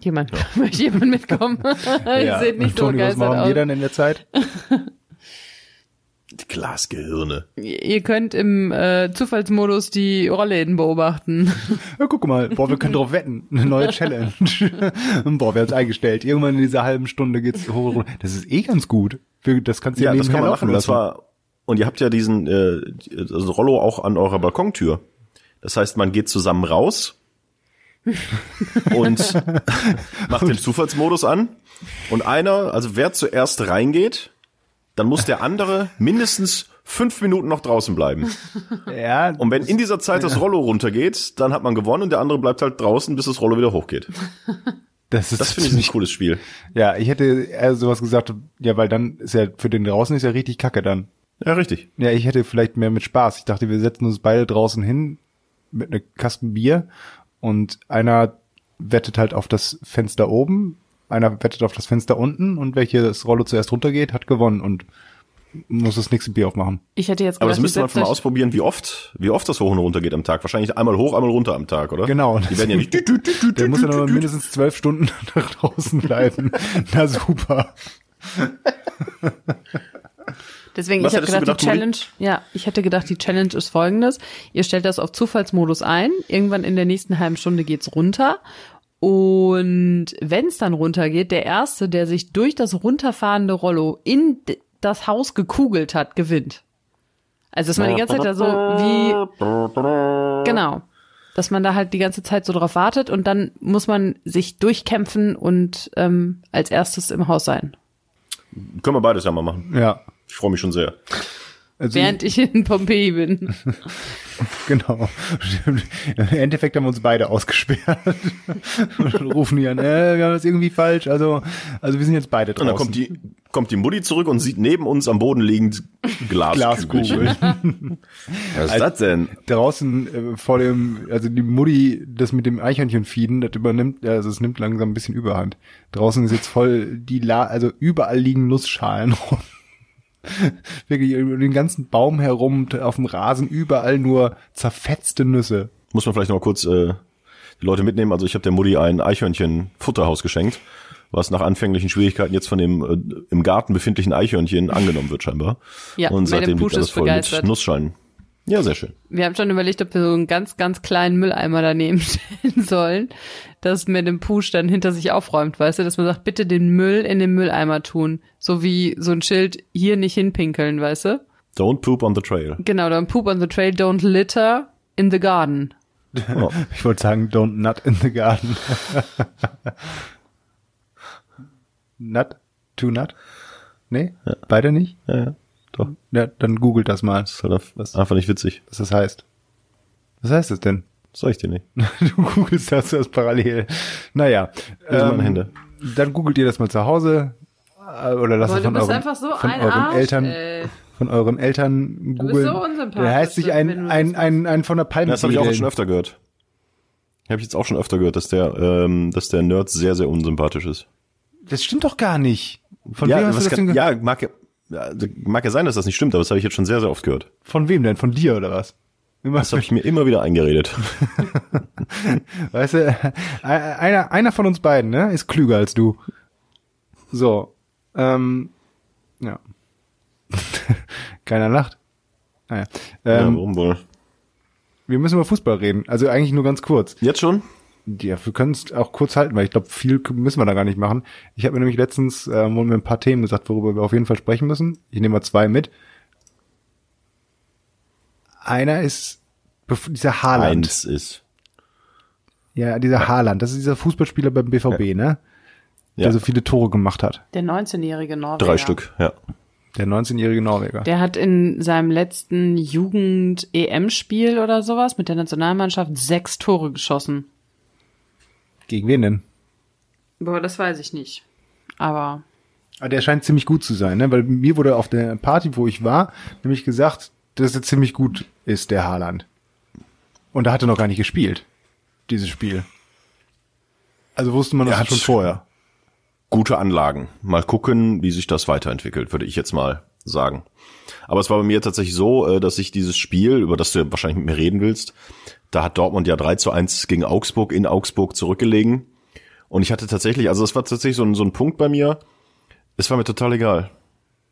Jemand, <laughs> möchte jemand mitkommen? Ihr seht nicht so Toni, was machen wir dann in der Zeit? <laughs> Die Glasgehirne. Ihr könnt im äh, Zufallsmodus die Rollläden beobachten. Ja, guck mal, boah, wir können drauf wetten. Eine neue <laughs> Challenge. boah, wir haben es eingestellt. Irgendwann in dieser halben Stunde geht's hoch. hoch. Das ist eh ganz gut. Das kannst du ja, Ja, das kann man machen. Und lassen. zwar, und ihr habt ja diesen äh, also Rollo auch an eurer Balkontür. Das heißt, man geht zusammen raus und <laughs> macht den Zufallsmodus an. Und einer, also wer zuerst reingeht, dann muss der andere mindestens fünf Minuten noch draußen bleiben. <laughs> ja, Und wenn in dieser Zeit das Rollo runtergeht, dann hat man gewonnen und der andere bleibt halt draußen, bis das Rollo wieder hochgeht. <laughs> das ist Das finde ich ein cooles Spiel. Ja, ich hätte eher sowas gesagt, ja, weil dann ist ja für den draußen ist ja richtig kacke dann. Ja, richtig. Ja, ich hätte vielleicht mehr mit Spaß. Ich dachte, wir setzen uns beide draußen hin mit einer Kasten Bier und einer wettet halt auf das Fenster oben, einer wettet auf das Fenster unten und welches Rollo zuerst runtergeht, hat gewonnen und muss das nächste Bier aufmachen. Ich hätte jetzt Aber das gedacht, müsste man mal ausprobieren, wie oft, wie oft das hoch und runter geht am Tag. Wahrscheinlich einmal hoch, einmal runter am Tag, oder? Genau. Die werden ja nicht. Der muss ja noch mindestens zwölf Stunden <laughs> nach draußen bleiben. <laughs> Na super. Deswegen, Was ich du gedacht, die gedacht, Moni? Challenge, ja, ich hätte gedacht, die Challenge ist folgendes. Ihr stellt das auf Zufallsmodus ein. Irgendwann in der nächsten halben Stunde geht's runter. Und wenn es dann runtergeht, der Erste, der sich durch das runterfahrende Rollo in das Haus gekugelt hat, gewinnt. Also, dass man die ganze Zeit da so wie, genau. Dass man da halt die ganze Zeit so drauf wartet und dann muss man sich durchkämpfen und ähm, als erstes im Haus sein. Können wir beides ja mal machen. Ja. Ich freue mich schon sehr. Also, Während ich in Pompeji bin. <laughs> Genau. Im Endeffekt haben wir uns beide ausgesperrt. Und <laughs> rufen die an, äh, wir haben das irgendwie falsch. Also, also wir sind jetzt beide Und draußen. dann kommt die, kommt die Mutti zurück und sieht neben uns am Boden liegend Glaskugel. Glaskugel. Was ist das denn? Draußen äh, vor dem, also die Mutti, das mit dem Eichhörnchen fieden, das übernimmt, also es nimmt langsam ein bisschen Überhand. Draußen ist jetzt voll die La, also überall liegen Nussschalen rum. <laughs> Wirklich über den ganzen Baum herum, auf dem Rasen, überall nur zerfetzte Nüsse. Muss man vielleicht noch mal kurz äh, die Leute mitnehmen. Also ich habe der Mutti ein Eichhörnchen-Futterhaus geschenkt, was nach anfänglichen Schwierigkeiten jetzt von dem äh, im Garten befindlichen Eichhörnchen angenommen wird scheinbar. Ja, und seitdem liegt alles voll begeistert. mit Nussschalen. Ja, sehr schön. Wir haben schon überlegt, ob wir so einen ganz, ganz kleinen Mülleimer daneben <laughs> stellen sollen, dass mit dem Push dann hinter sich aufräumt, weißt du, dass man sagt, bitte den Müll in den Mülleimer tun. So wie so ein Schild, hier nicht hinpinkeln, weißt du? Don't poop on the trail. Genau, dann poop on the trail, don't litter in the garden. Oh. <laughs> Ich wollte sagen, don't nut in the garden. <laughs> nut? To nut? Nee? Beide nicht? Ja, ja, doch. Ja, dann googelt das mal, Das ist halt einfach nicht witzig. was das heißt. Was heißt das denn? Das sag ich dir nicht. <laughs> Du googelst das, das parallel. Naja. Hier sind meine Hände. Dann googelt ihr das mal zu Hause. äh, Oder lasst es von euren, von euren Eltern, von euren Eltern googeln. so unsympathisch, Der heißt sich ein, ein, ein, ein von der Palme. Das habe ich auch schon öfter gehört. Habe ich jetzt auch schon öfter gehört, dass der, ähm, dass der Nerd sehr, sehr unsympathisch ist. Das stimmt doch gar nicht. Von ja, wem hast du was das denn ja, mag ja, ja, mag ja sein, dass das nicht stimmt, aber das habe ich jetzt schon sehr, sehr oft gehört. Von wem denn? Von dir oder was? Immer, Das habe ich mir immer wieder eingeredet. <laughs> weißt du, äh, einer, einer von uns beiden, ne, ist klüger als du. So, ähm, ja. <laughs> Keiner lacht. Naja. ja, Ähm, warum wohl? Wir müssen über Fußball reden. Also eigentlich nur ganz kurz. Jetzt schon? Ja, wir können es auch kurz halten, weil ich glaube, viel müssen wir da gar nicht machen. Ich habe mir nämlich letztens äh, wurden mir ein paar Themen gesagt, worüber wir auf jeden Fall sprechen müssen. Ich nehme mal zwei mit. Einer ist dieser Haaland. Eins ist. Ja, dieser Haaland. Das ist dieser Fußballspieler beim BVB, ne? Der Ja. so viele Tore gemacht hat. Der 19-jährige Norweger. Drei Stück, ja. Der 19-jährige Norweger. Der hat in seinem letzten Jugend-EM-Spiel oder sowas mit der Nationalmannschaft sechs Tore geschossen. Gegen wen denn? Boah, das weiß ich nicht. Aber Ah, der scheint ziemlich gut zu sein, ne? Weil mir wurde auf der Party, wo ich war, nämlich gesagt, dass er ziemlich gut ist, der Haaland. Und da hat er noch gar nicht gespielt, dieses Spiel. Also wusste man Er das hat schon vorher. Gute Anlagen. Mal gucken, wie sich das weiterentwickelt, würde ich jetzt mal sagen. Aber es war bei mir tatsächlich so, äh, dass ich dieses Spiel, über das du ja wahrscheinlich mit mir reden willst, da hat Dortmund ja 3 zu 1 gegen Augsburg in Augsburg zurückgelegen. Und ich hatte tatsächlich, also es war tatsächlich so ein, so ein Punkt bei mir, es war mir total egal.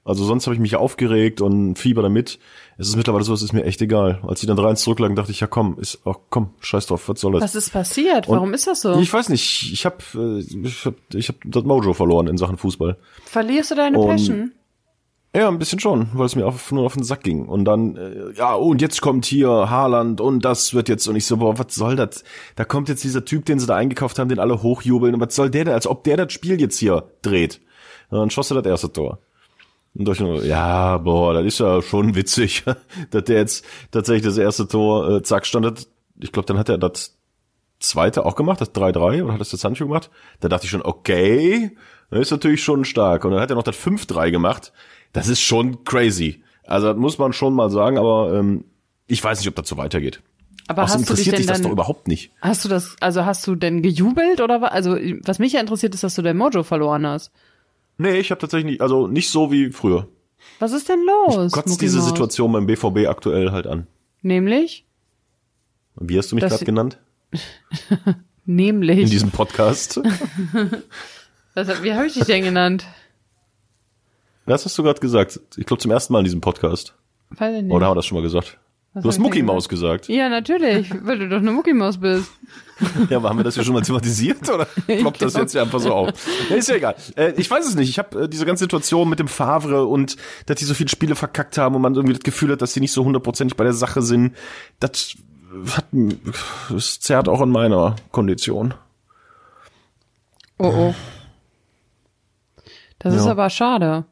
Also sonst habe ich mich aufgeregt und Fieber damit. Es ist mittlerweile so, es ist mir echt egal. Als die dann 3-1 zurücklagen, dachte ich, ja komm, ist, ach komm, scheiß drauf, was soll das? was ist passiert? Warum ist das so? Ich weiß nicht, ich habe ich hab, ich hab das Mojo verloren in Sachen Fußball. Verlierst du deine Und- Passion? Ja, ein bisschen schon, weil es mir auf, nur auf den Sack ging. Und dann, äh, ja, und jetzt kommt hier Haaland und das wird jetzt, und ich so, boah, was soll das? Da kommt jetzt dieser Typ, den sie da eingekauft haben, den alle hochjubeln. Und was soll der denn, als ob der das Spiel jetzt hier dreht? Und dann schoss er das erste Tor. Und durch, ja, boah, das ist ja schon witzig, <laughs> dass der jetzt tatsächlich das erste Tor, äh, zack, stand das, ich glaube, dann hat er das zweite auch gemacht, das 3-3, oder hat das der Sancho gemacht? Da dachte ich schon, okay, das ist natürlich schon stark. Und dann hat er noch das 5-3 gemacht. Das ist schon crazy. Also das muss man schon mal sagen, aber ähm, ich weiß nicht, ob das so weitergeht. Aber Außerdem hast du dich interessiert denn dich das doch überhaupt nicht. hast du das, also hast du denn gejubelt oder was? Also, was mich ja interessiert ist, dass du dein Mojo verloren hast. Nee, ich habe tatsächlich nicht, also nicht so wie früher. Was ist denn los? Kotzt diese Muckimaus? Situation beim BVB aktuell halt an. Nämlich? Wie hast du mich gerade genannt? <laughs> In Nämlich. diesem Podcast? <laughs> Was, wie habe ich dich denn genannt? Was hast du gerade gesagt? Ich glaube zum ersten Mal in diesem Podcast. Weiß ich nicht. Oder haben wir das schon mal gesagt? Was du hast Mucki Maus gesagt. Ja, natürlich, weil du doch eine Muckimaus bist. <laughs> Ja, aber haben wir das ja schon mal thematisiert oder <laughs> ploppt das jetzt ja einfach so auf? Ja, ist ja egal. Äh, ich weiß es nicht. Ich habe äh, diese ganze Situation mit dem Favre und dass die so viele Spiele verkackt haben und man irgendwie das Gefühl hat, dass sie nicht so hundertprozentig bei der Sache sind. Das hat das zerrt auch an meiner Kondition. Oh oh. Das ist Ja. aber schade.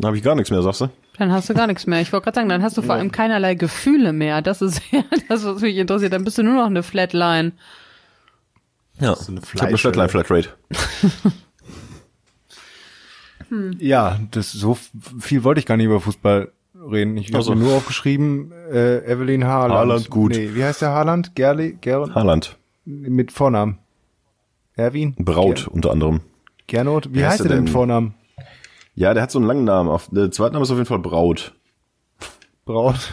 Da habe ich gar nichts mehr, sagst du? Dann hast du gar nichts mehr. Ich wollte gerade sagen, dann hast du vor allem keinerlei Gefühle mehr. Das ist <laughs> ja das, was mich interessiert. Dann bist du nur noch eine Flatline. Ja. So eine ich habe eine Flatline Flatrate. <laughs> Ja, das so viel wollte ich gar nicht über Fußball reden. Ich habe Ach so. mir nur aufgeschrieben, äh, Evelyn Haaland. Haaland, gut. Nee, wie heißt der Haaland? Gerli, Ger Haaland. mit Vornamen. Erwin? Braut unter anderem. Ger Gernot? Wie, Wie heißt heißt er denn mit? Vornamen? Ja, der hat so einen langen Namen. Auf, der zweite Name ist auf jeden Fall Braut. Braut? <laughs>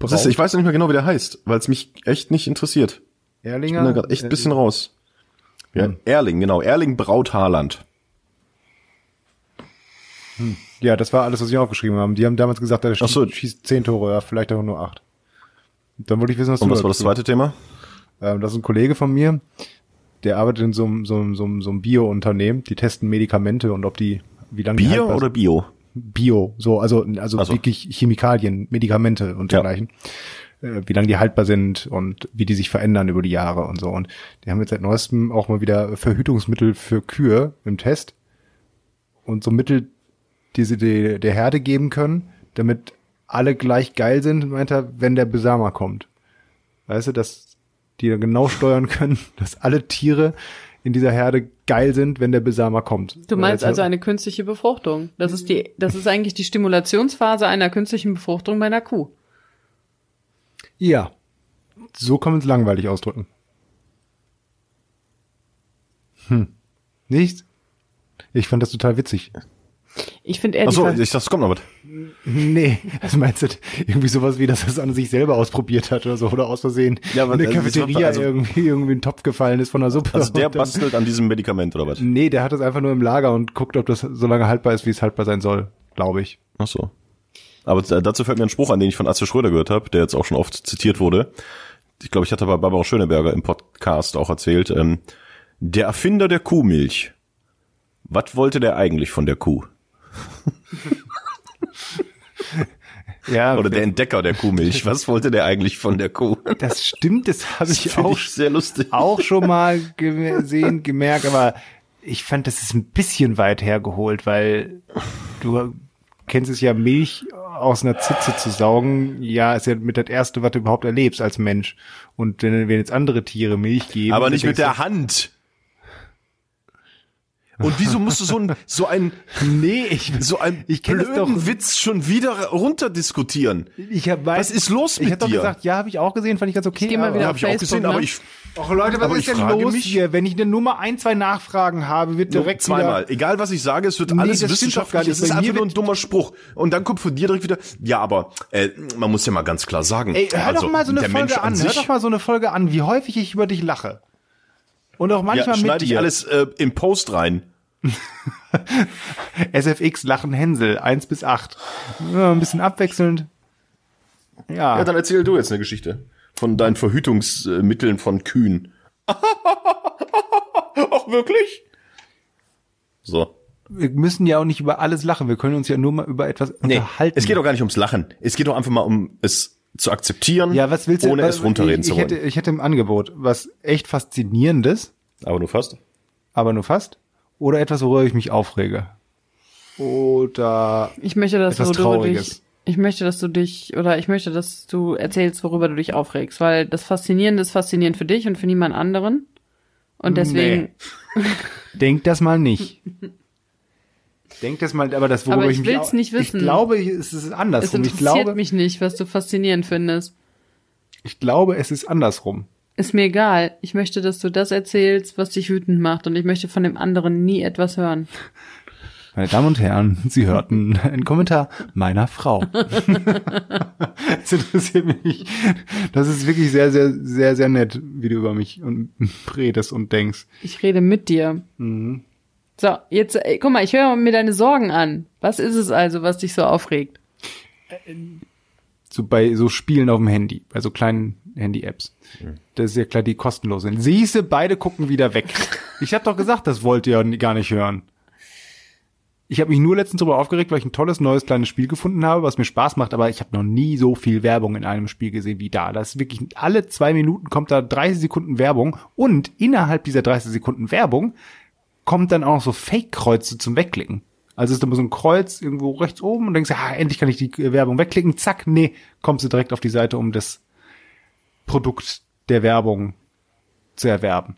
Das ist, ich weiß nicht mehr genau, wie der heißt, weil es mich echt nicht interessiert. Ich Erlinger? bin da gerade echt ein bisschen raus. Ja, Hm. Erling, genau. Erling Braut Haaland. Ja, das war alles, was sie aufgeschrieben haben. Die haben damals gesagt, er Ach schießt, so. schießt zehn Tore, ja, vielleicht auch nur acht. Dann wollte ich wissen, was Und du was war das zweite Thema? Ähm, das ist ein Kollege von mir, der arbeitet in so einem, so einem, so einem Bio-Unternehmen. Die testen Medikamente und ob die, wie lange Bier oder. Bio? Bio, so, also, also Ach so. wirklich Chemikalien, Medikamente und Ja. dergleichen. Äh, wie lange die haltbar sind und wie die sich verändern über die Jahre und so. Und die haben jetzt seit neuestem auch mal wieder Verhütungsmittel für Kühe im Test. Und so Mittel, die sie de, der Herde geben können, damit alle gleich geil sind, meint er, wenn der Besamer kommt. Weißt du, dass die genau steuern können, <laughs> dass alle Tiere in dieser Herde geil sind, wenn der Besamer kommt. Du meinst also eine künstliche Befruchtung. Das ist die, das ist eigentlich die Stimulationsphase einer künstlichen Befruchtung bei einer Kuh. Ja. So kann man es langweilig ausdrücken. Hm. Nicht? Ich fand das total witzig. Ich finde eher Achso, ich dachte, es kommt noch was. Nee, was meinst du? Irgendwie sowas wie, dass er es an sich selber ausprobiert hat oder so, oder aus Versehen Ja, aber in der das ist- Cafeteria also- irgendwie, irgendwie in den Topf gefallen ist von der Suppe. Also der bastelt an diesem Medikament oder was? Nee, der hat es einfach nur im Lager und guckt, ob das so lange haltbar ist, wie es haltbar sein soll, glaube ich. Ach so. Aber dazu fällt mir ein Spruch an, den ich von Atze Schröder gehört habe, der jetzt auch schon oft zitiert wurde. Ich glaube, ich hatte bei Barbara Schöneberger im Podcast auch erzählt. Ähm, der Erfinder der Kuhmilch. Was wollte der eigentlich von der Kuh? <laughs> Ja, Oder der Entdecker der Kuhmilch. Was wollte der eigentlich von der Kuh? das stimmt, das habe ich auch ich sehr lustig. auch schon mal gesehen, gemerkt, aber ich fand, das ist ein bisschen weit hergeholt, weil du kennst es ja, Milch aus einer Zitze zu saugen, ja, ist ja mit das erste, was du überhaupt erlebst als Mensch. Und wenn, wenn jetzt andere Tiere Milch geben. Aber nicht mit der Hand. Und wieso musst du so ein, so ein, nee, ich, so ein <laughs> ich kenn das blöden doch. Witz schon wieder runterdiskutieren? ich hab, weiß, Was ist los ich mit hab doch dir? gesagt, ja, habe ich auch gesehen, fand ich ganz okay. geh mal wieder Ja, auf habe ich auch Facebook, gesehen, ne? aber ich, Och Leute, was Aber ist ich denn frage los mich- hier? Wenn ich nur mal ein, zwei Nachfragen habe, wird direkt zweimal. wieder... Egal was ich sage, es wird Nee, alles wissenschaftlich. nicht. Es ist Bei einfach mir nur ein dummer Spruch. Und dann kommt von dir direkt wieder, ja, aber äh, man muss ja mal ganz klar sagen. Ey, hör also, doch mal so eine Mensch Folge an an. Hör doch mal so eine Folge an, wie häufig ich über dich lache. Und auch manchmal ja, schneide ich dir. alles äh, im Post rein. <laughs> SFX Lachen Hänsel, 1 bis 8. Ja, ein bisschen abwechselnd. Ja, Ja, dann erzähl du jetzt eine Geschichte von deinen Verhütungsmitteln von Kühen. <laughs> Ach, wirklich? So. wir müssen ja auch nicht über alles lachen. Wir können uns ja nur mal über etwas Nee, unterhalten. es geht doch gar nicht ums Lachen. Es geht doch einfach mal um es zu akzeptieren, ja, was willst du? ohne was- es runterreden ich, zu ich wollen. hätte, ich hätte im Angebot was echt faszinierendes, Aber nur fast. aber nur fast. Oder etwas, worüber ich mich aufrege. Oder Ich möchte, dass Etwas du, Trauriges. dich, ich möchte, dass du dich, oder ich möchte, dass du erzählst, worüber du dich aufregst, weil das Faszinierende ist faszinierend für dich und für niemand anderen. Und deswegen, denk das mal nicht. <laughs> Denk das mal, aber das, worüber Aber ich mich will's au- nicht wissen. Ich glaube, es ist es andersrum. Ich interessiert glaube, mich nicht, was du faszinierend findest. ich glaube, es ist andersrum. Ist mir egal. Ich möchte, dass du das erzählst, was dich wütend macht. Und ich möchte von dem anderen nie etwas hören. Meine Damen und Herren, Sie hörten einen Kommentar meiner Frau. <laughs> Es interessiert mich. Das ist wirklich sehr, sehr, sehr, sehr nett, wie du über mich und redest und denkst. Ich rede mit dir. So, jetzt, ey, guck mal, ich höre mir deine Sorgen an. Was ist es also, was dich so aufregt? So bei so Spielen auf dem Handy, bei so kleinen Handy-Apps. Das ist ja klar, die kostenlos sind. Siehste, beide gucken wieder weg. <laughs> Ich hab doch gesagt, das wollt ihr gar nicht hören. Ich habe mich nur letztens darüber aufgeregt, weil ich ein tolles neues kleines Spiel gefunden habe, was mir Spaß macht, aber ich habe noch nie so viel Werbung in einem Spiel gesehen wie da. Das ist wirklich alle zwei Minuten kommt da 30 Sekunden Werbung und innerhalb dieser 30 Sekunden Werbung kommt dann auch noch so Fake-Kreuze zum Wegklicken. Also ist da immer so ein Kreuz irgendwo rechts oben und denkst, ah, endlich kann ich die Werbung wegklicken. Zack, nee, kommst du direkt auf die Seite, um das Produkt der Werbung zu erwerben.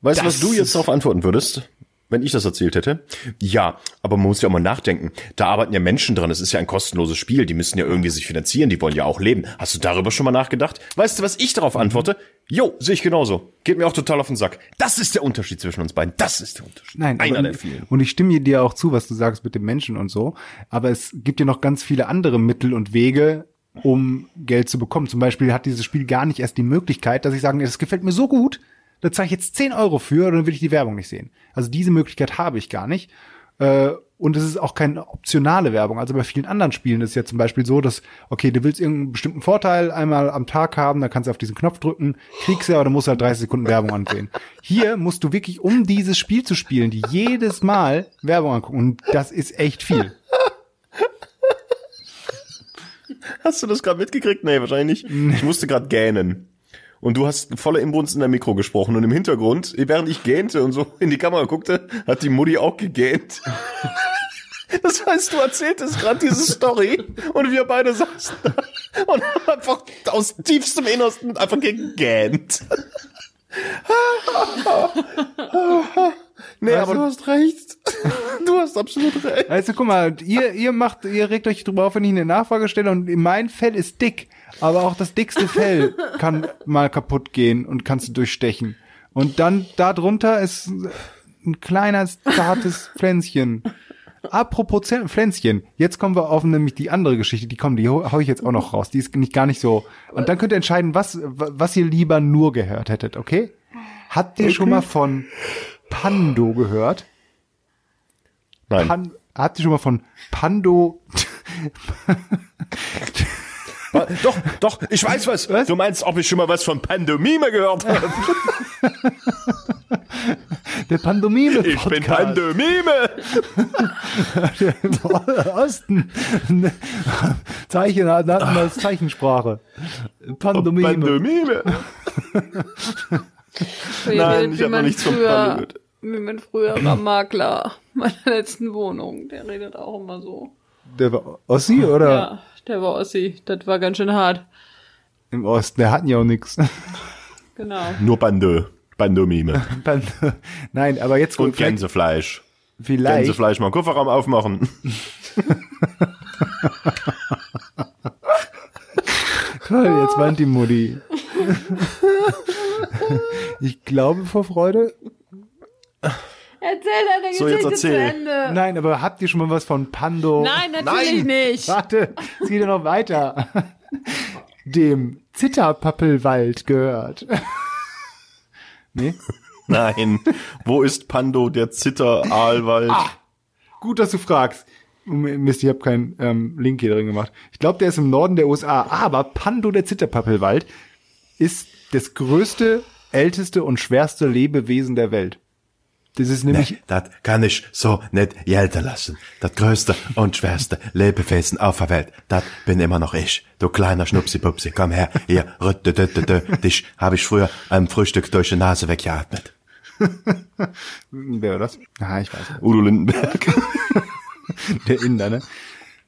Weißt du, was du jetzt darauf antworten würdest? Wenn ich das erzählt hätte? Ja, aber man muss ja auch mal nachdenken. Da arbeiten ja Menschen dran. Es ist ja ein kostenloses Spiel. Die müssen ja irgendwie sich finanzieren. Die wollen ja auch leben. Hast du darüber schon mal nachgedacht? Weißt du, was ich darauf antworte? Jo, sehe ich genauso. Geht mir auch total auf den Sack. Das ist der Unterschied zwischen uns beiden. Das ist der Unterschied. Nein, Einer aber, der vielen. Und ich stimme dir auch zu, was du sagst mit den Menschen und so. Aber es gibt ja noch ganz viele andere Mittel und Wege, um Geld zu bekommen. Zum Beispiel hat dieses Spiel gar nicht erst die Möglichkeit, dass ich sage, es gefällt mir so gut, da zahle ich jetzt 10 Euro für, oder dann will ich die Werbung nicht sehen. Also diese Möglichkeit habe ich gar nicht. Äh, Und es ist auch keine optionale Werbung. Also bei vielen anderen Spielen ist es ja zum Beispiel so, dass, okay, du willst irgendeinen bestimmten Vorteil einmal am Tag haben, dann kannst du auf diesen Knopf drücken, kriegst ja, oder musst halt 30 Sekunden Werbung ansehen. Hier musst du wirklich, um dieses Spiel zu spielen, die jedes Mal Werbung angucken. Und das ist echt viel. Hast du das gerade mitgekriegt? Nee, wahrscheinlich nicht. Ich musste gerade gähnen. Und du hast voller Inbrunst in der Mikro gesprochen und im Hintergrund, während ich gähnte und so <laughs> in die Kamera guckte, hat die Mutti auch gegähnt. <laughs> Das heißt, du erzähltest gerade diese Story und wir beide saßen da und haben einfach aus tiefstem Innersten einfach gegähnt. Nee, aber du hast recht. Du hast absolut recht. Also guck mal, ihr, ihr macht, ihr regt euch drüber auf, wenn ich eine Nachfrage stelle und mein Fell ist dick, aber auch das dickste Fell kann mal kaputt gehen und kannst du durchstechen. Und dann da drunter ist ein kleines, zartes Pflänzchen. Apropos Pflänzchen, jetzt kommen wir auf nämlich die andere Geschichte, die kommt, die hau ich jetzt auch noch raus. Die ist nicht gar nicht so. Und dann könnt ihr entscheiden, was, was ihr lieber nur gehört hättet, okay? Habt ihr schon mal von Pando gehört? Nein. Pan habt ihr schon mal von Pando? Doch, doch, ich weiß was. Was? Du meinst, ob ich schon mal was von Pandomime gehört habe? <laughs> Der Pandomime Ich bin Pandomime. <laughs> im Osten. Zeichen hatten wir als Zeichensprache. Pandomime. Pandomime. Ihr Nein, ich wie hab noch mein nichts von früher- Pando gehört. Wie mein früherer Makler <laughs> meiner letzten Wohnung. Der redet auch immer so. Der war Ossi oder Ja, der war Ossi. Das war ganz schön hart. im Osten? Der hatten ja auch nix. <laughs> Genau. Nur Pando. Pandomime. Pan- <laughs> Nein, aber jetzt Und vielleicht, Gänsefleisch. vielleicht Gänsefleisch mal Kofferraum aufmachen. <laughs> Toll, jetzt weint die Mutti. ich glaube vor Freude. Erzähl deine So, jetzt Geschichte erzähl. zu Ende. Nein, aber habt ihr schon mal was von Pando? Nein, natürlich nicht. Warte, es geht ja noch weiter. <laughs> Dem Zitterpappelwald gehört. nee? Nein. Wo ist Pando, der Zitter-Aalwald? Gut, dass du fragst. Mist, ich habe keinen ähm, Link hier drin gemacht. Ich glaube, der ist im Norden der USA. Aber Pando, der Zitterpappelwald, ist das größte, älteste und schwerste Lebewesen der Welt. Das ist nämlich Das kann ich so nicht gelten lassen. Das größte und schwerste Lebewesen auf der Welt, das bin immer noch ich. Du kleiner Schnupsi-Pupsi, komm her, hier, rütte, rütte, rütte. dich habe ich früher am Frühstück durch die Nase weggeatmet. Wer war das? Ah, ich weiß. Udo Lindenberg. <laughs> Der Inder, ne?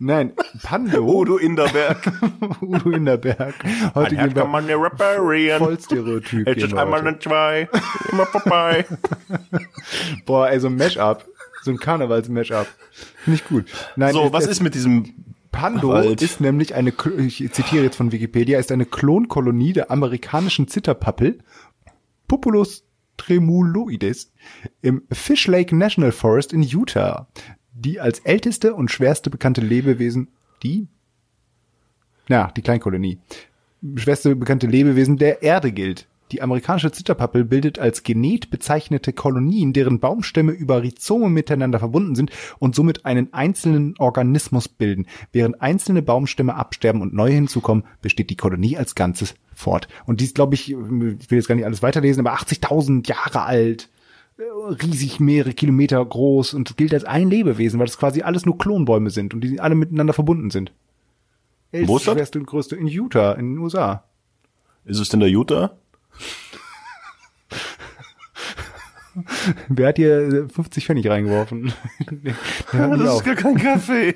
Nein, Pando, Udo Inderberg. <laughs> Udo Inderberg. Heute Ein gehen wir man reparieren. Vollstereotyp. Es ist einmal eine zwei, immer vorbei. <laughs> Boah, ey, so ein Mash-up. So ein Karnevals-Mash-up. Finde ich gut. Nein, So, was ist mit diesem Pando Wald? ist nämlich eine, ich zitiere jetzt von Wikipedia, ist eine Klonkolonie der amerikanischen Zitterpappel, Populus tremuloides, im Fish Lake National Forest in Utah, die als älteste und schwerste bekannte Lebewesen, die, ja, die Kleinkolonie, schwerste bekannte Lebewesen der Erde gilt. Die amerikanische Zitterpappel bildet als genet bezeichnete Kolonien, deren Baumstämme über Rhizome miteinander verbunden sind und somit einen einzelnen Organismus bilden. Während einzelne Baumstämme absterben und neue hinzukommen, besteht die Kolonie als Ganzes fort. Und die ist, glaube ich, ich will jetzt gar nicht alles weiterlesen, aber 80.000 Jahre alt riesig mehrere Kilometer groß und gilt als ein Lebewesen, weil das quasi alles nur Klonbäume sind und die alle miteinander verbunden sind. Wo ist das? schwerste und größte in Utah, in den USA. Ist es denn der Utah? <laughs> Wer hat hier 50 Pfennig reingeworfen? <laughs> ja, <laughs> Das ist gar kein Kaffee.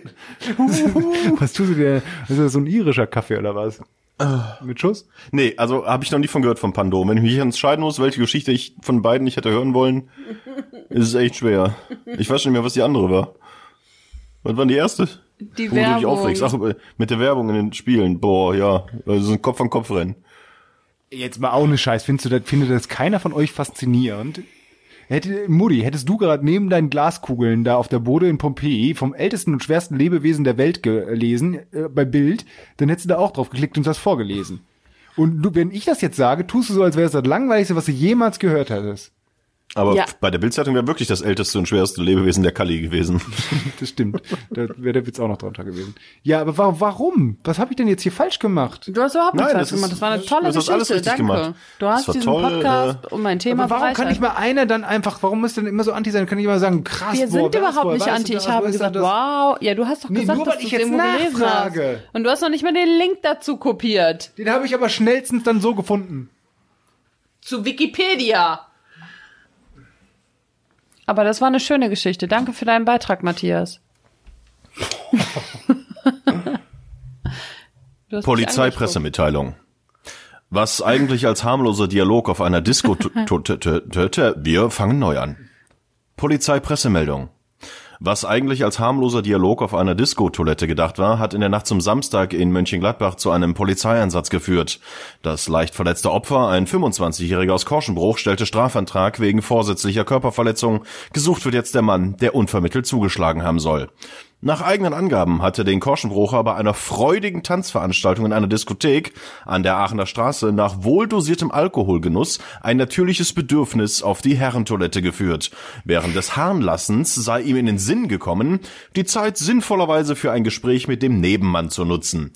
was tust du dir? Ist das so ein irischer Kaffee oder was? Mit Schuss? Nee, also habe ich noch nie von gehört von Pando. Wenn ich mich entscheiden muss, welche Geschichte ich von beiden nicht hätte hören wollen, <laughs> ist es echt schwer. Ich weiß schon nicht mehr, was die andere war. Was war die erste? Die Wo du dich Werbung. aufregst. Ach, äh, mit der Werbung in den Spielen. Boah, ja. Also ein Kopf an Kopf rennen. Jetzt mal auch ne Scheiß. Findest du das, findet das keiner von euch faszinierend? Hätte, Mutti, hättest du gerade neben deinen Glaskugeln da auf der Bode in Pompeji vom ältesten und schwersten Lebewesen der Welt gelesen, äh, bei Bild, dann hättest du da auch drauf geklickt und das vorgelesen. Und du, wenn ich das jetzt sage, tust du so, als wäre es das langweiligste, was du jemals gehört hättest. Aber Ja. bei der Bildzeitung wäre wirklich das älteste und schwerste Lebewesen der Kali gewesen. <laughs> Das stimmt. da wäre der Witz auch noch drunter gewesen. Ja, aber wa warum? Was habe ich denn jetzt hier falsch gemacht? Du hast überhaupt nichts falsch gemacht. Das war eine tolle das hast Geschichte. alles richtig Danke. gemacht. Du Das hast war diesen toll, Podcast um ein Thema Aber warum kann nicht mal einer dann einfach, warum muss denn immer so anti sein? Kann ich immer sagen, krass, Wir boah, sind überhaupt nicht anti. Ich habe gesagt, wow. Ja, du hast doch Nee, gesagt, nur dass ich jetzt nachfrage. hast. Und du hast noch nicht mal den Link dazu kopiert. Den habe ich aber schnellstens dann so gefunden. Zu Wikipedia. Aber das war eine schöne Geschichte. Danke für deinen Beitrag, Matthias. <laughs> Polizeipressemitteilung. Was eigentlich als harmloser Dialog auf einer Disco t- <laughs> t- t- t- t- wir fangen neu an. Polizeipressemeldung. Was eigentlich als harmloser Dialog auf einer Disco-Toilette gedacht war, hat in der Nacht zum Samstag in Mönchengladbach zu einem Polizeieinsatz geführt. Das leicht verletzte Opfer, ein 25-Jähriger aus Korschenbruch, stellte Strafantrag wegen vorsätzlicher Körperverletzung. Gesucht wird jetzt der Mann, der unvermittelt zugeschlagen haben soll. Nach eigenen Angaben hatte den Korschenbrucher bei einer freudigen Tanzveranstaltung in einer Diskothek an der Aachener Straße nach wohldosiertem Alkoholgenuss ein natürliches Bedürfnis auf die Herrentoilette geführt. Während des Harnlassens sei ihm in den Sinn gekommen, die Zeit sinnvollerweise für ein Gespräch mit dem Nebenmann zu nutzen.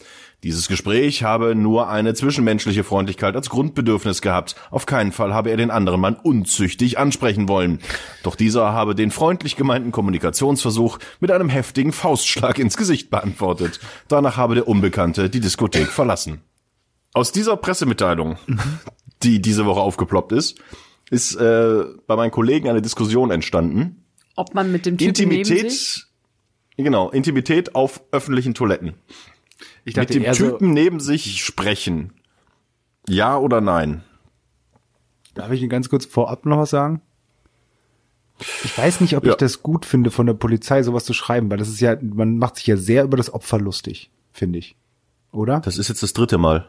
Dieses Gespräch habe nur eine zwischenmenschliche Freundlichkeit als Grundbedürfnis gehabt. Auf keinen Fall habe er den anderen Mann unzüchtig ansprechen wollen. Doch dieser habe den freundlich gemeinten Kommunikationsversuch mit einem heftigen Faustschlag ins Gesicht beantwortet. Danach habe der Unbekannte die Diskothek verlassen. Aus dieser Pressemitteilung, die diese Woche aufgeploppt ist, ist äh, bei meinen Kollegen eine Diskussion entstanden. Ob man mit dem Typen neben sich... Intimität, genau, Intimität auf öffentlichen Toiletten. Ich Mit dem eher so- Typen neben sich sprechen. Ja oder nein? Darf ich Ihnen ganz kurz vorab noch was sagen? Ich weiß nicht, ob Ja. ich das gut finde, von der Polizei sowas zu schreiben, weil das ist ja, man macht sich ja sehr über das Opfer lustig, finde ich. Oder? Das ist jetzt das dritte Mal.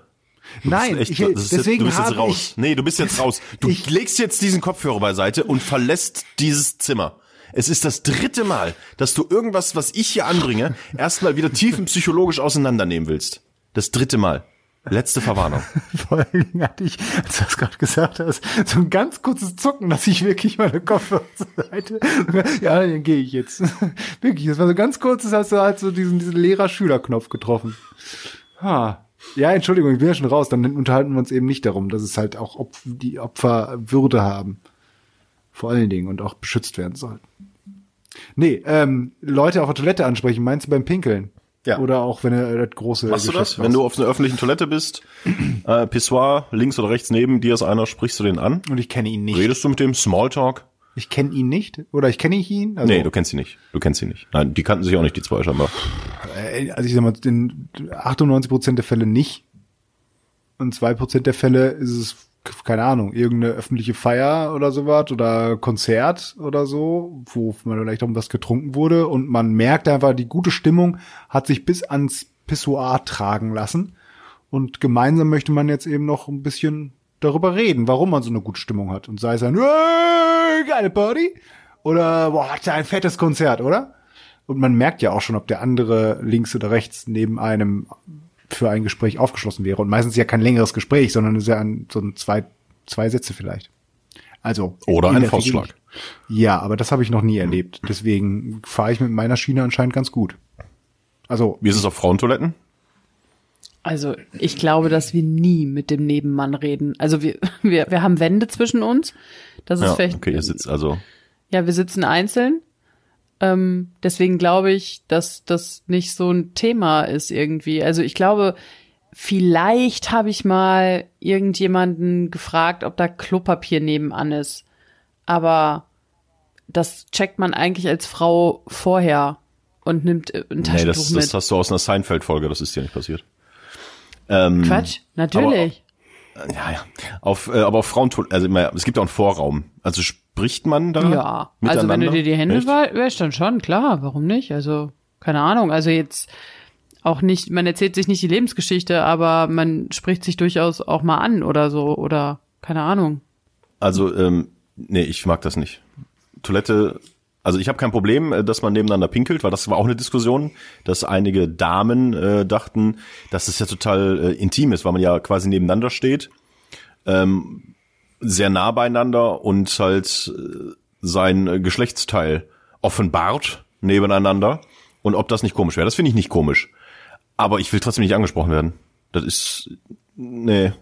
Du Nein, ich, echt, das ist jetzt, deswegen du bist jetzt raus. ich, nee, du bist jetzt <laughs> raus. Du Ich- legst jetzt diesen Kopfhörer beiseite und verlässt dieses Zimmer. Es ist das dritte Mal, dass du irgendwas, was ich hier anbringe, erstmal wieder tiefenpsychologisch auseinandernehmen willst. Das dritte Mal. Letzte Verwarnung. <laughs> vor allen Dingen hatte ich, als du das gerade gesagt hast, so ein ganz kurzes Zucken, dass ich wirklich meine Kopfhörer zur Seite, ja, dann gehe ich jetzt. <laughs> wirklich, das war so ganz kurz, das hast du halt so diesen, diesen Lehrer-Schüler-Knopf getroffen. Ha. Ja, Entschuldigung, ich bin ja schon raus, dann unterhalten wir uns eben nicht darum, dass es halt auch Opf die Opfer Würde haben. Vor allen Dingen und auch beschützt werden sollten. Nee, ähm, Leute auf der Toilette ansprechen, meinst du beim Pinkeln? Ja. Oder auch wenn er das große Machst du das? Geschäft Wenn du auf einer öffentlichen Toilette bist, äh, Pissoir, links oder rechts neben dir ist einer, sprichst du den an? Und ich kenne ihn nicht. Redest du mit dem Smalltalk? Ich kenne ihn nicht. Oder ich kenne ich ihn. Also, Nee, du kennst ihn nicht. Du kennst ihn nicht. Nein, die kannten sich auch nicht, die zwei scheinbar. äh, also ich sag mal, in 98 Prozent der Fälle nicht. Und zwei Prozent der Fälle ist es, keine Ahnung, irgendeine öffentliche Feier oder sowas oder Konzert oder so, wo man vielleicht auch was getrunken wurde und man merkt einfach, die gute Stimmung hat sich bis ans Pissoir tragen lassen. Und gemeinsam möchte man jetzt eben noch ein bisschen darüber reden, warum man so eine gute Stimmung hat. Und sei es ein, "Hey, geile Party oder boah, hat ein fettes Konzert, oder? Und man merkt ja auch schon, ob der andere links oder rechts neben einem für ein Gespräch aufgeschlossen wäre. Und meistens ja kein längeres Gespräch, sondern es ist ja ein, so ein zwei, zwei Sätze vielleicht. Also Oder in ein Regel Faustschlag. Ja, aber das habe ich noch nie erlebt. Deswegen fahre ich mit meiner Schiene anscheinend ganz gut. Also Wie ist es auf Frauentoiletten? Also ich glaube, dass wir nie mit dem Nebenmann reden. Also wir, wir, wir haben Wände zwischen uns. Das ist Ja, vielleicht. okay, ihr sitzt also. Ja, wir sitzen einzeln. Ähm, deswegen glaube ich, dass das nicht so ein Thema ist irgendwie. Also ich glaube, vielleicht habe ich mal irgendjemanden gefragt, ob da Klopapier nebenan ist. Aber das checkt man eigentlich als Frau vorher und nimmt äh, ein Nee, Taschentuch das, mit. das hast du aus einer Seinfeld-Folge, das ist dir nicht passiert. Ähm, Quatsch, natürlich. Ja, ja. Auf, äh, aber auf Frauentoiletten, also immer, es gibt auch einen Vorraum. Also spricht man da? Ja, also wenn du dir die Hände wäschst, dann schon, klar, warum nicht? Also, keine Ahnung, also jetzt auch nicht, man erzählt sich nicht die Lebensgeschichte, aber man spricht sich durchaus auch mal an oder so, oder keine Ahnung. Also, ähm, nee, ich mag das nicht. Toilette, also ich habe kein Problem, äh, dass man nebeneinander pinkelt, weil das war auch eine Diskussion, dass einige Damen äh, dachten, dass es ja total äh, intim ist, weil man ja quasi nebeneinander steht, ähm, sehr nah beieinander und halt äh, sein äh, Geschlechtsteil offenbart nebeneinander. Und ob das nicht komisch wäre, das finde ich nicht komisch. Aber ich will trotzdem nicht angesprochen werden. Das ist, nee.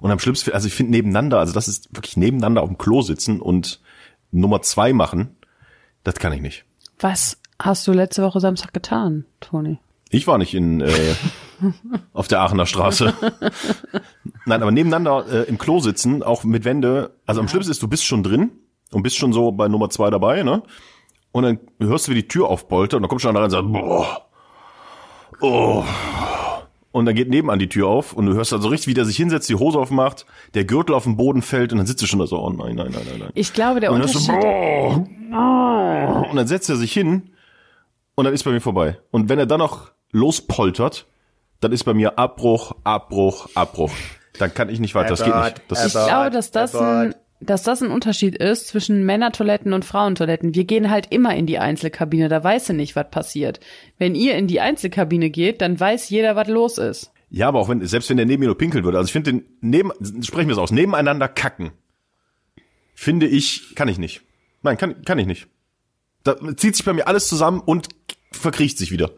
Und am schlimmsten, also ich finde nebeneinander, also das ist wirklich nebeneinander auf dem Klo sitzen und Nummer zwei machen, das kann ich nicht. Was hast du letzte Woche Samstag getan, Toni? Ich war nicht in äh, <laughs> auf der Aachener Straße. <laughs> Nein, aber nebeneinander äh, im Klo sitzen, auch mit Wände. Also am schlimmsten ist, du bist schon drin und bist schon so bei Nummer zwei dabei, ne? Und dann hörst du, wie die Tür aufpoltert und dann kommt schon einer rein und sagt, boah, oh. Und dann geht nebenan die Tür auf und du hörst dann so richtig, wie der sich hinsetzt, die Hose aufmacht, der Gürtel auf den Boden fällt und dann sitzt du schon da so, oh nein, nein, nein, nein, nein. Ich glaube, der Und dann, du, Unterschied, boah, und dann setzt er sich hin und dann ist bei mir vorbei. Und wenn er dann noch lospoltert, dann ist bei mir Abbruch, Abbruch, Abbruch. Dann kann ich nicht weiter. Das geht nicht. Das ich glaube, dass das ein, dass das ein Unterschied ist zwischen Männertoiletten und Frauentoiletten. Wir gehen halt immer in die Einzelkabine, da weiß du nicht, was passiert. Wenn ihr in die Einzelkabine geht, dann weiß jeder, was los ist. ja, aber auch wenn, selbst wenn der neben mir nur pinkeln würde. Also ich finde den, neben, sprechen wir es aus, nebeneinander kacken. Finde ich, kann ich nicht. Nein, kann, kann ich nicht. Da zieht sich bei mir alles zusammen und verkriecht sich wieder.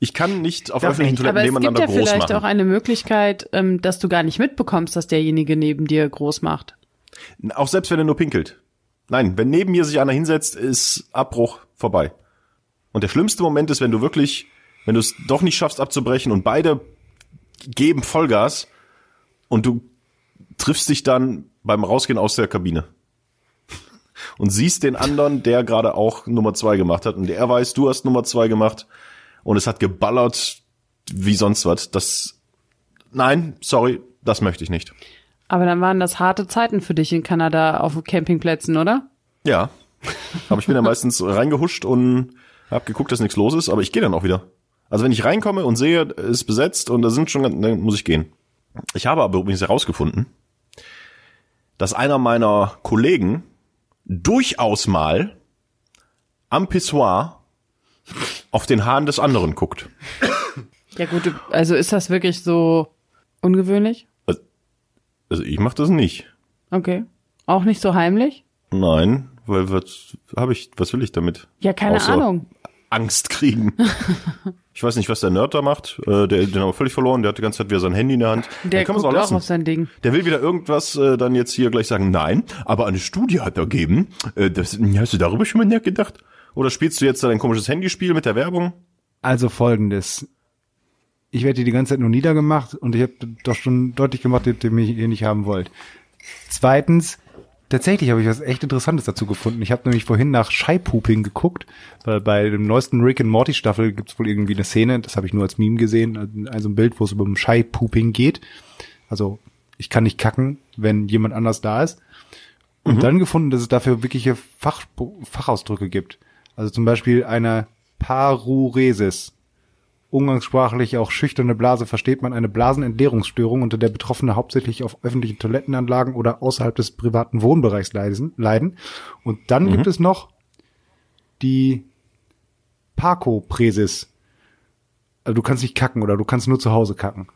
Ich kann nicht auf Darf öffentlichen nicht. Toiletten Aber es gibt nebeneinander ja groß vielleicht machen. auch eine Möglichkeit, ähm, dass du gar nicht mitbekommst, dass derjenige neben dir groß macht. Auch selbst wenn er nur pinkelt. Nein, wenn neben mir sich einer hinsetzt, ist Abbruch vorbei. Und der schlimmste Moment ist, wenn du wirklich, wenn du es doch nicht schaffst abzubrechen und beide geben Vollgas und du triffst dich dann beim Rausgehen aus der Kabine. <laughs> Und siehst den anderen, der gerade auch Nummer zwei gemacht hat und der weiß, du hast Nummer zwei gemacht und es hat geballert wie sonst was. Das, nein, sorry, das möchte ich nicht. Aber dann waren das harte Zeiten für dich in Kanada auf Campingplätzen, oder? Ja. Aber ich bin ja meistens reingehuscht und hab geguckt, dass nichts los ist, aber ich gehe dann auch wieder. Also wenn ich reinkomme und sehe, es ist besetzt und da sind schon, dann muss ich gehen. Ich habe aber übrigens herausgefunden, dass einer meiner Kollegen durchaus mal am Pissoir auf den Hahn des anderen guckt. Ja gut, also ist das wirklich so ungewöhnlich? Also ich mache das nicht. Okay. Auch nicht so heimlich? Nein, weil was habe ich, was will ich damit? Ja, keine Außer Ahnung. Angst kriegen. <laughs> ich weiß nicht, was der Nerd da macht. Äh, der, den haben wir völlig verloren. Der hat die ganze Zeit wieder sein Handy in der Hand. Der kann guckt auch lassen. auf sein Ding. Der will wieder irgendwas äh, dann jetzt hier gleich sagen, nein, aber eine Studie hat ergeben. Äh, das, hast du darüber schon mal nachgedacht? Oder spielst du jetzt dein komisches Handyspiel mit der Werbung? Also folgendes. Ich werde hier die ganze Zeit nur niedergemacht und ich habe doch schon deutlich gemacht, dass ihr mich hier nicht haben wollt. Zweitens, tatsächlich habe ich was echt Interessantes dazu gefunden. Ich habe nämlich vorhin nach Scheipooping geguckt, weil bei dem neuesten Rick and Morty Staffel gibt es wohl irgendwie eine Szene, das habe ich nur als Meme gesehen, also ein Bild, wo es um Scheipooping geht. Also ich kann nicht kacken, wenn jemand anders da ist. Und dann gefunden, dass es dafür wirkliche Fach, Fachausdrücke gibt. Also zum Beispiel eine Paruresis. Umgangssprachlich auch schüchterne Blase versteht man eine Blasenentleerungsstörung, unter der Betroffene hauptsächlich auf öffentlichen Toilettenanlagen oder außerhalb des privaten Wohnbereichs leiden. Und dann gibt es noch die Parkopresis. Also du kannst nicht kacken oder du kannst nur zu Hause kacken.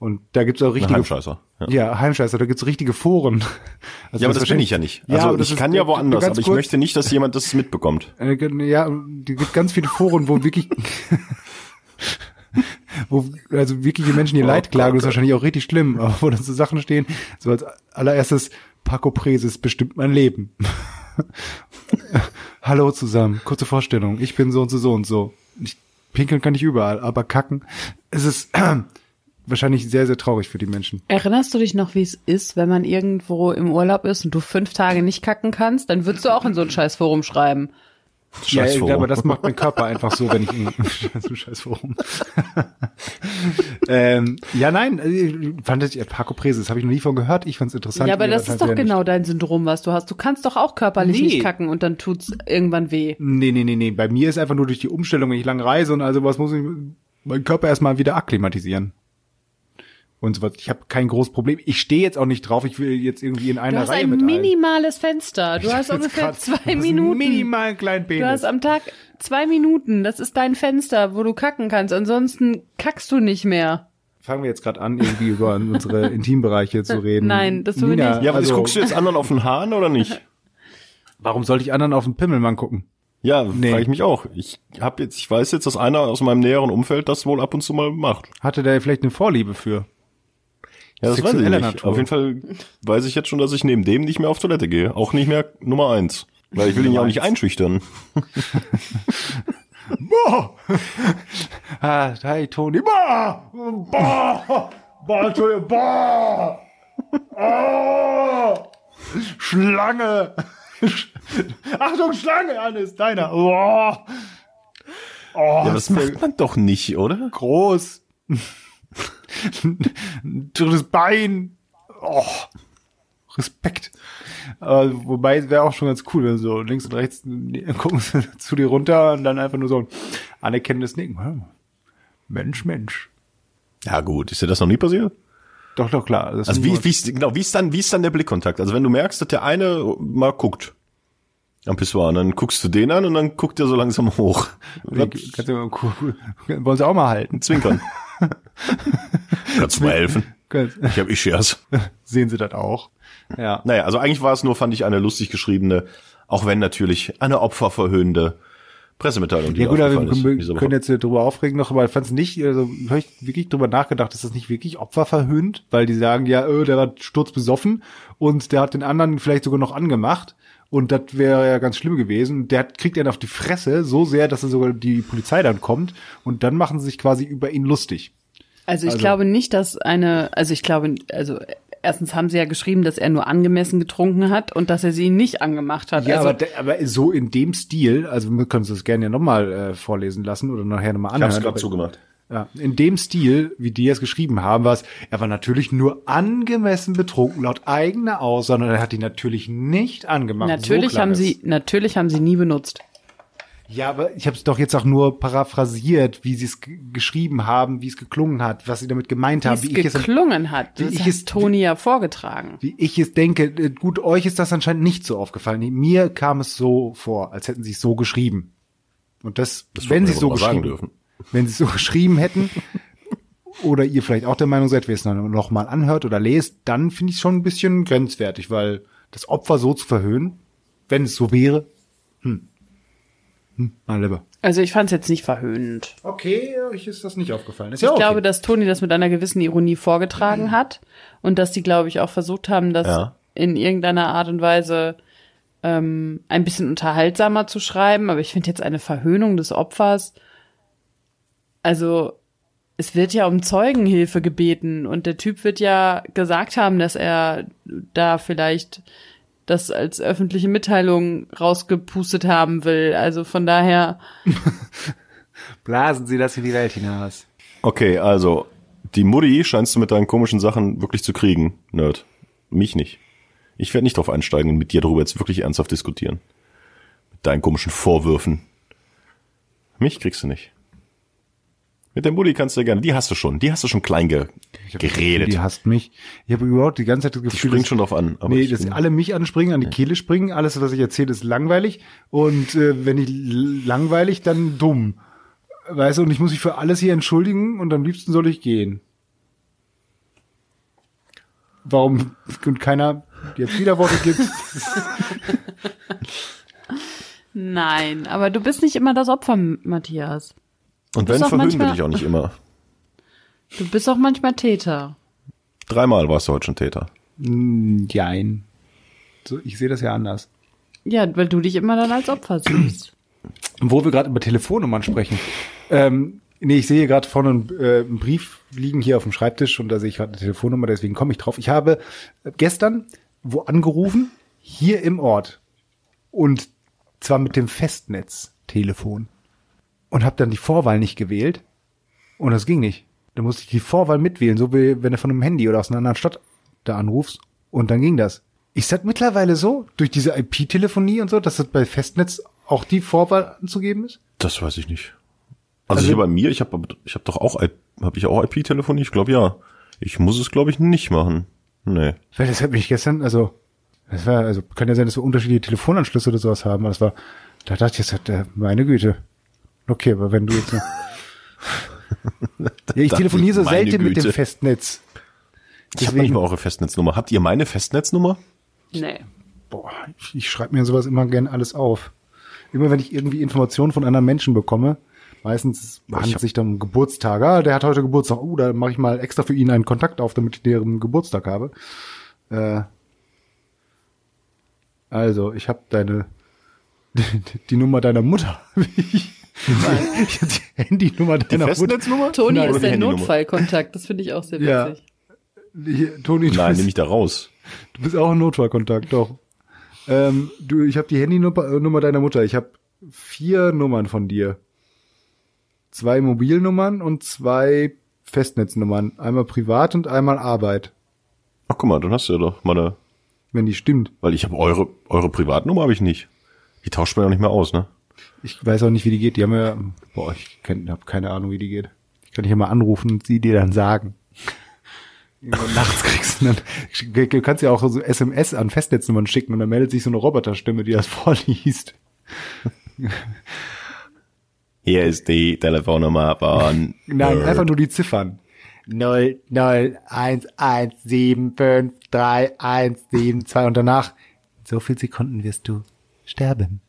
Und da gibt's auch richtige Heimscheißer. Ja. Ja, Heimscheißer, da gibt's richtige Foren. <laughs> Also Ja, aber das bin ich ja nicht. Ja, Also das ich ist- kann ja woanders, aber ich kurz- möchte nicht, dass <laughs> jemand das mitbekommt. Äh, Ja, die gibt ganz viele Foren, wo wirklich, <laughs> wo also wirkliche Menschen ihr Leid klagen, das ist wahrscheinlich auch richtig schlimm, aber wo dann so Sachen stehen, so als allererstes, Paco Presis bestimmt mein Leben. Hallo zusammen, kurze Vorstellung, ich bin so und so so und so. Ich, pinkeln kann ich überall, aber kacken, es ist <clears throat> wahrscheinlich sehr, sehr traurig für die Menschen. Erinnerst du dich noch, wie es ist, wenn man irgendwo im Urlaub ist und du fünf Tage nicht kacken kannst? Dann würdest du auch in so ein Scheißforum schreiben. Ja, Scheißforum. aber das macht mein Körper einfach so, wenn ich in <laughs> so scheiß Forum. <laughs> ähm, ja, nein, äh, fand ich, Paco Preses, habe ich noch nie von gehört. Ich fand's interessant. ja, aber Ihr das ist doch genau nicht. dein Syndrom, was du hast. Du kannst doch auch körperlich Nee. nicht kacken und dann tut's irgendwann weh. Nee, nee, nee, nee. Bei mir ist einfach nur durch die Umstellung, wenn ich lang reise und also was muss ich meinen Körper erstmal wieder akklimatisieren. Und so was. Ich habe kein großes Problem. Ich stehe jetzt auch nicht drauf, ich will jetzt irgendwie in Du einer hast Reihe ein mit allen. minimales Fenster. Du hast Jetzt ungefähr grad- zwei <laughs> ein Minuten. Minimal kleinen Du Penis. hast am Tag zwei Minuten. Das ist dein Fenster, wo du kacken kannst. Ansonsten kackst du nicht mehr. Fangen wir jetzt gerade an, irgendwie über <laughs> unsere Intimbereiche zu reden. Nein, das tun wir nicht. Ja, aber also, guckst du jetzt anderen auf den Hahn oder nicht? <laughs> Warum sollte ich anderen auf den Pimmelmann gucken? Ja, Nee. frage ich mich auch. Ich hab jetzt, ich weiß jetzt, dass einer aus meinem näheren Umfeld das wohl ab und zu mal macht. Hatte der vielleicht eine Vorliebe für? Ja, das weiß ich nicht. Natur. Auf jeden Fall weiß ich jetzt schon, dass ich neben dem nicht mehr auf Toilette gehe. Auch nicht mehr Nummer eins. Weil ich will ihn ja auch nicht einschüchtern. <laughs> Boah! ah, hi Toni. Boah! Boah! Boah, Entschuldigung. Boah! Oh! Schlange! <laughs> Achtung, Schlange, Hannes, deiner. Boah! Oh, Ja, das macht man doch nicht, oder? groß. <laughs> Drittes Bein. Oh, Respekt. Aber wobei es wäre auch schon ganz cool, wenn so links und rechts gucken sie <laughs> zu dir runter und dann einfach nur so ein anerkennendes Nicken. Mensch, Mensch. Ja, gut. Ist dir das noch nie passiert? Doch, doch, klar. Das Also wie, wie ist, genau, wie ist dann, wie ist dann der Blickkontakt? Also wenn du merkst, dass der eine mal guckt am Pissoir, dann guckst du den an und dann guckt er so langsam hoch. Kannst du mal, cool, cool. Wollen sie auch mal halten? Zwinkern. <laughs> Kannst du mal helfen? Ich hab ich Scherz. <laughs> Sehen sie das auch? Ja. Naja, also eigentlich war es nur, fand ich, eine lustig geschriebene, auch wenn natürlich eine opferverhöhnende Pressemitteilung, die Ja gut, aber ist wir diese können jetzt hier drüber aufregen noch, aber ich fand es nicht, also habe ich wirklich drüber nachgedacht, ist das nicht wirklich opferverhöhnt, weil die sagen ja, äh, der war sturzbesoffen und der hat den anderen vielleicht sogar noch angemacht und das wäre ja ganz schlimm gewesen. Der hat, kriegt einen auf die Fresse so sehr, dass er sogar die Polizei dann kommt und dann machen sie sich quasi über ihn lustig. Also ich Also- glaube nicht, dass eine, also ich glaube, also erstens haben sie ja geschrieben, dass er nur angemessen getrunken hat und dass er sie nicht angemacht hat. Ja, also, aber, de- aber so in dem Stil, also wir können uns das gerne ja nochmal äh, vorlesen lassen oder nachher nochmal Ich anhören. hab's gerade zugemacht. Ja, in dem Stil, wie die es geschrieben haben, war es, er war natürlich nur angemessen betrunken, laut eigener Aus, sondern er hat die natürlich nicht angemacht. natürlich so haben ist. sie, natürlich haben sie nie benutzt. Ja, aber ich habe es doch jetzt auch nur paraphrasiert, wie sie es geschrieben haben, wie es geklungen hat, was sie damit gemeint haben, Wie es es, geklungen hat. wie Das ich es- Toni ja vorgetragen. wie ich es denke. Äh, Gut, euch ist das anscheinend nicht so aufgefallen. Mir kam es so vor, als hätten sie es so geschrieben. Und das, Das wenn sie es so geschrieben, dürfen. Wenn sie es so <laughs> geschrieben hätten, oder ihr vielleicht auch der Meinung seid, wer es dann noch mal anhört oder lest, dann finde ich es schon ein bisschen grenzwertig, weil das Opfer so zu verhöhnen, wenn es so wäre, hm, hm, mein Lieber. Also ich fand es jetzt nicht verhöhnend. Okay, euch ist das nicht aufgefallen. Ist Ich ja okay. glaube, dass Toni das mit einer gewissen Ironie vorgetragen hat und dass die, glaube ich, auch versucht haben, das Ja. in irgendeiner Art und Weise ähm, ein bisschen unterhaltsamer zu schreiben. Aber ich finde jetzt eine Verhöhnung des Opfers, also es wird ja um Zeugenhilfe gebeten und der Typ wird ja gesagt haben, dass er da vielleicht das als öffentliche Mitteilung rausgepustet haben will. Also von daher, <laughs> Blasen Sie das in die Welt hinaus. Okay, also, die Mutti scheinst du mit deinen komischen Sachen wirklich zu kriegen, Nerd. Mich nicht. Ich werde nicht drauf einsteigen und mit dir darüber jetzt wirklich ernsthaft diskutieren. Mit deinen komischen Vorwürfen. Mich kriegst du nicht. Mit der Mutti kannst du ja gerne, die hast du schon, die hast du schon klein ge geredet. Die hasst mich. Ich habe überhaupt die ganze Zeit das Die Gefühl, springt dass- schon drauf an. Aber nee, dass alle mich anspringen, an die Kehle springen. Alles, was ich erzähle, ist langweilig. Und äh, wenn ich langweilig, dann dumm. Weißt du, und ich muss mich für alles hier entschuldigen und am liebsten soll ich gehen. warum <laughs> und keiner jetzt Widerworte gibt. <laughs> Nein, aber du bist nicht immer das Opfer, Matthias. Und wenn, verhöhnen wir dich auch nicht immer. <laughs> Du bist auch manchmal Täter. Dreimal warst du heute schon Täter. Jein. So, ich sehe das ja anders. Ja, weil du dich immer dann als Opfer siehst. <clears throat> Wo wir gerade über Telefonnummern sprechen. Ähm, nee, ich sehe hier gerade vorne einen, äh, einen Brief liegen hier auf dem Schreibtisch und da sehe ich gerade eine Telefonnummer, deswegen komme ich drauf. Ich habe gestern wo angerufen, hier im Ort. Und zwar mit dem Festnetztelefon. Und habe dann die Vorwahl nicht gewählt. Und das ging nicht. Da musste ich die Vorwahl mitwählen, so wie wenn du von einem Handy oder aus einer anderen Stadt da anrufst. Und dann ging das. Ist das mittlerweile so, durch diese IP-Telefonie und so, dass das bei Festnetz auch die Vorwahl anzugeben ist? Das weiß ich nicht. Also, Also- hier bei mir, ich habe ich hab doch auch, habe ich auch IP-Telefonie? Ich glaube ja. Ich muss es, glaube ich, nicht machen. Nee. Weil das hat mich gestern, also, das war, also, kann ja sein, dass wir unterschiedliche Telefonanschlüsse oder sowas haben, aber das war, da dachte ich, jetzt hat der, meine Güte. Okay, aber wenn du jetzt noch, <laughs> ja, ich telefoniere so selten mit dem Güte. Festnetz. Ich habe nicht mal eure Festnetznummer. Habt ihr meine Festnetznummer? Nee. Boah, ich, ich schreibe mir sowas immer gern alles auf. Immer wenn ich irgendwie Informationen von anderen Menschen bekomme, meistens handelt es sich dann um Geburtstage. Ah, der hat heute Geburtstag. Oh, da mache ich mal extra für ihn einen Kontakt auf, damit ich deren Geburtstag habe. Äh, also, ich habe deine die, <laughs> die Nummer deiner Mutter. <laughs> ich ich hab die Handynummer Die deiner Mutter. Festnetznummer? Toni Oder ist die der Handynummer? Notfallkontakt. Das finde ich auch sehr Ja. witzig. Hier, Toni, du Nein, nehme ich da raus. Du bist auch ein Notfallkontakt, doch. Ähm, du, ich habe die Handynummer äh, Nummer deiner Mutter. Ich habe vier Nummern von dir. Zwei Mobilnummern und zwei Festnetznummern. Einmal privat und einmal Arbeit, Ach, guck mal, dann hast du ja doch meine, wenn die stimmt. weil ich habe eure, eure Privatnummer habe ich nicht. Die tauscht man ja nicht mehr aus, ne? Ich weiß auch nicht, wie die geht. Die haben ja, boah, ich habe keine Ahnung, wie die geht. Ich kann dich ja mal anrufen und sie dir dann sagen. <laughs> Nachts kriegst du dann, du kannst ja auch so SMS an Festnetznummern schicken und dann meldet sich so eine Roboterstimme, die das <laughs> vorliest. Hier ist die Telefonnummer von. Nein, äh, einfach nur die Ziffern. 0, 0, 1, 1, 7, 5, 3, 1, 7, 2 und danach in so viel Sekunden wirst du sterben.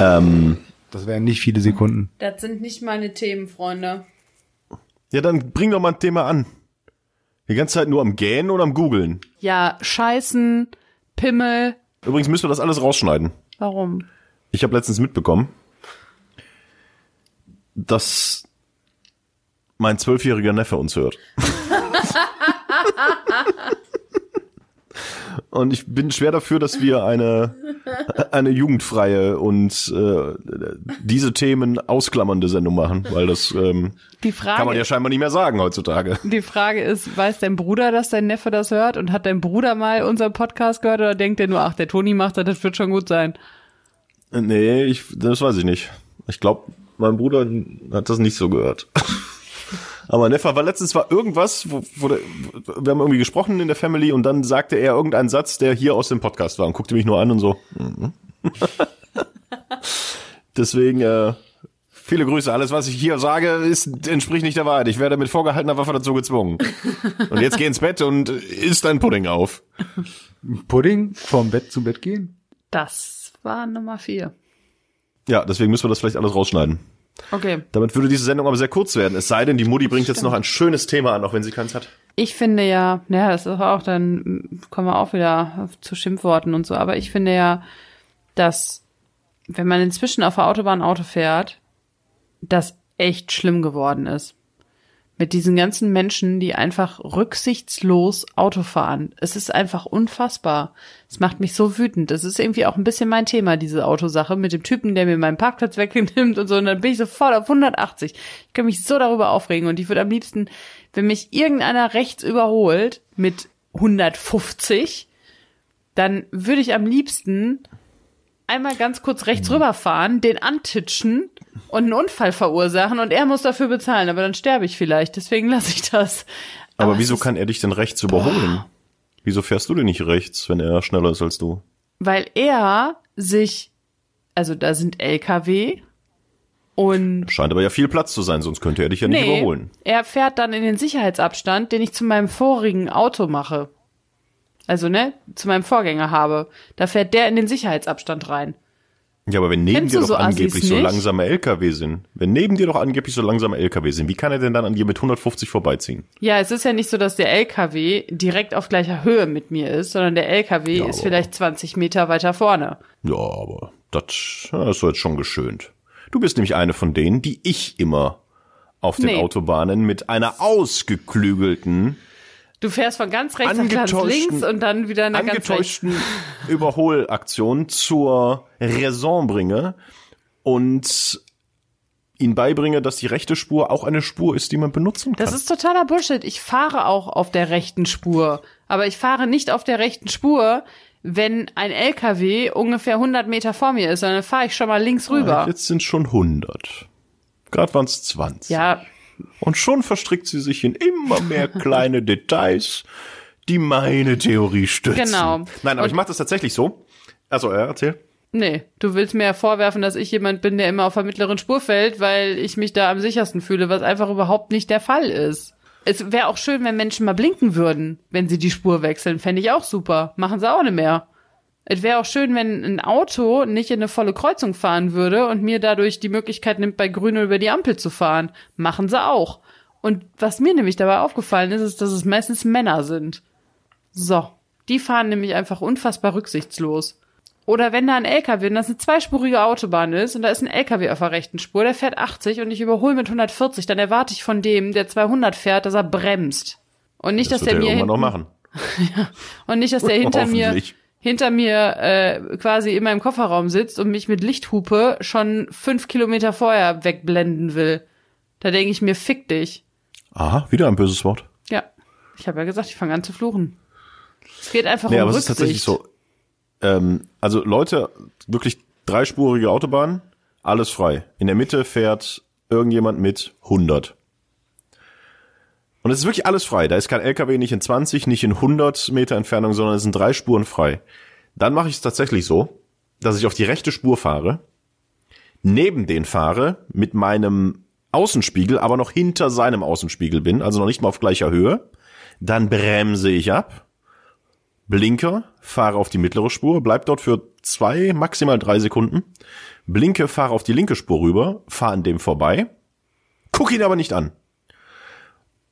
Ähm, Das wären nicht viele Sekunden. Das sind nicht meine Themen, Freunde. ja, dann bring doch mal ein Thema an. Die ganze Zeit nur am Gähnen oder am Googeln. Ja, Scheißen, Pimmel. Übrigens müssen wir das alles rausschneiden. Warum? Ich habe letztens mitbekommen, dass mein zwölfjähriger Neffe uns hört. <laughs> Und ich bin schwer dafür, dass wir eine, <laughs> eine jugendfreie und äh, diese Themen ausklammernde Sendung machen, weil das ähm, Die kann man Frage, ja scheinbar nicht mehr sagen heutzutage. die Frage ist, weiß dein Bruder, dass dein Neffe das hört? Und hat dein Bruder mal unseren Podcast gehört? Oder denkt er nur, ach, der Toni macht das, das wird schon gut sein? Nee, ich, das weiß ich nicht. Ich glaube, mein Bruder hat das nicht so gehört. Aber mein Neffe war letztens war irgendwas, wo, wo der, wir haben irgendwie gesprochen in der Family und dann sagte er irgendeinen Satz, der hier aus dem Podcast war und guckte mich nur an und so. mhm. <laughs> Deswegen äh, viele Grüße. Alles, was ich hier sage, ist, entspricht nicht der Wahrheit. Ich werde mit vorgehaltener Waffe dazu gezwungen. Und jetzt geh ins Bett und isst dein Pudding auf. Pudding vom Bett zu Bett gehen? Das war Nummer vier. Ja, deswegen müssen wir das vielleicht alles rausschneiden. Okay. Damit würde diese Sendung aber sehr kurz werden. Es sei denn, die Mutti bringt jetzt noch ein schönes Thema an, auch wenn sie keins hat. Ich finde ja, naja, das ist auch, dann mm, kommen wir auch wieder zu Schimpfworten und so, aber ich finde ja, dass, wenn man inzwischen auf der Autobahn Auto fährt, das echt schlimm geworden ist. Mit diesen ganzen Menschen, die einfach rücksichtslos Auto fahren. Es ist einfach unfassbar. Es macht mich so wütend. Es ist irgendwie auch ein bisschen mein Thema, diese Autosache, mit dem Typen, der mir meinen Parkplatz wegnimmt und so. Und dann bin ich sofort auf 180. Ich kann mich so darüber aufregen. Und ich würde am liebsten, wenn mich irgendeiner rechts überholt mit 150, dann würde ich am liebsten einmal ganz kurz rechts rüberfahren, den antitschen und einen Unfall verursachen und er muss dafür bezahlen, aber dann sterbe ich vielleicht, deswegen lasse ich das. Aber, es wieso kann er dich denn rechts überholen? Wieso fährst du denn nicht rechts, wenn er schneller ist als du? Weil er sich, also da sind LKW, Und Scheint aber ja viel Platz zu sein, sonst könnte er dich ja nicht nee, überholen. er fährt dann in den Sicherheitsabstand, den ich zu meinem vorigen Auto mache. Also, ne, zu meinem Vorgänger habe. Da fährt der in den Sicherheitsabstand rein. Ja, aber wenn neben Kennst dir doch so Assis angeblich so nicht? langsame LKW sind, wenn neben dir doch angeblich so langsame LKW sind, wie kann er denn dann an dir mit 150 vorbeiziehen? Ja, es ist ja nicht so, dass der LKW direkt auf gleicher Höhe mit mir ist, sondern der LKW Ja, ist vielleicht 20 Meter weiter vorne. Ja, aber das, das ist jetzt schon geschönt. Du bist nämlich eine von denen, die ich immer auf den Nee. Autobahnen mit einer ausgeklügelten, Du fährst von ganz rechts nach ganz links und dann wieder nach ganz rechts. angetäuschten Überholaktion zur Raison bringe und ihn beibringe, dass die rechte Spur auch eine Spur ist, die man benutzen kann. Das ist totaler Bullshit. Ich fahre auch auf der rechten Spur. Aber ich fahre nicht auf der rechten Spur, wenn ein LKW ungefähr 100 Meter vor mir ist, sondern fahre ich schon mal links rüber. Jetzt sind schon 100. Gerade waren es 20. Ja, Und schon verstrickt sie sich in immer mehr <laughs> kleine Details, die meine Theorie stützen. Genau. Nein, aber Und- ich mache das tatsächlich so. Also, ja, erzähl. nee. Du willst mir ja vorwerfen, dass ich jemand bin, der immer auf der mittleren Spur fällt, weil ich mich da am sichersten fühle, was einfach überhaupt nicht der Fall ist. Es wäre auch schön, wenn Menschen mal blinken würden, wenn sie die Spur wechseln. Fände ich auch super. Machen sie auch nicht mehr. Es wäre auch schön, wenn ein Auto nicht in eine volle Kreuzung fahren würde und mir dadurch die Möglichkeit nimmt, bei Grün über die Ampel zu fahren. Machen sie auch. Und was mir nämlich dabei aufgefallen ist, ist, dass es meistens Männer sind. So. Die fahren nämlich einfach unfassbar rücksichtslos. Oder wenn da ein LKW, und das eine zweispurige Autobahn ist, und da ist ein LKW auf der rechten Spur, der fährt 80 und ich überhole mit 140, dann erwarte ich von dem, der 200 fährt, dass er bremst. Und nicht, Das dass der er mir irgendwann noch hinten, machen. <laughs> und nicht, dass der <laughs> hinter mir. Hinter mir äh, quasi in meinem Kofferraum sitzt und mich mit Lichthupe schon fünf Kilometer vorher wegblenden will. Da denke ich mir, fick dich. Aha, wieder ein böses Wort. Ja, ich habe ja gesagt, ich fange an zu fluchen. Es geht einfach Nee, um aber es ist Rücksicht. tatsächlich so. Ähm, also Leute, wirklich dreispurige Autobahn, alles frei. In der Mitte fährt irgendjemand mit 100. Und es ist wirklich alles frei. Da ist kein LKW nicht in 20, nicht in 100 Meter Entfernung, sondern es sind drei Spuren frei. Dann mache ich es tatsächlich so, dass ich auf die rechte Spur fahre, neben den fahre, mit meinem Außenspiegel, aber noch hinter seinem Außenspiegel bin, also noch nicht mal auf gleicher Höhe. Dann bremse ich ab, Blinker, fahre auf die mittlere Spur, bleib dort für zwei, maximal drei Sekunden, blinke, fahre auf die linke Spur rüber, fahre an dem vorbei, guck ihn aber nicht an.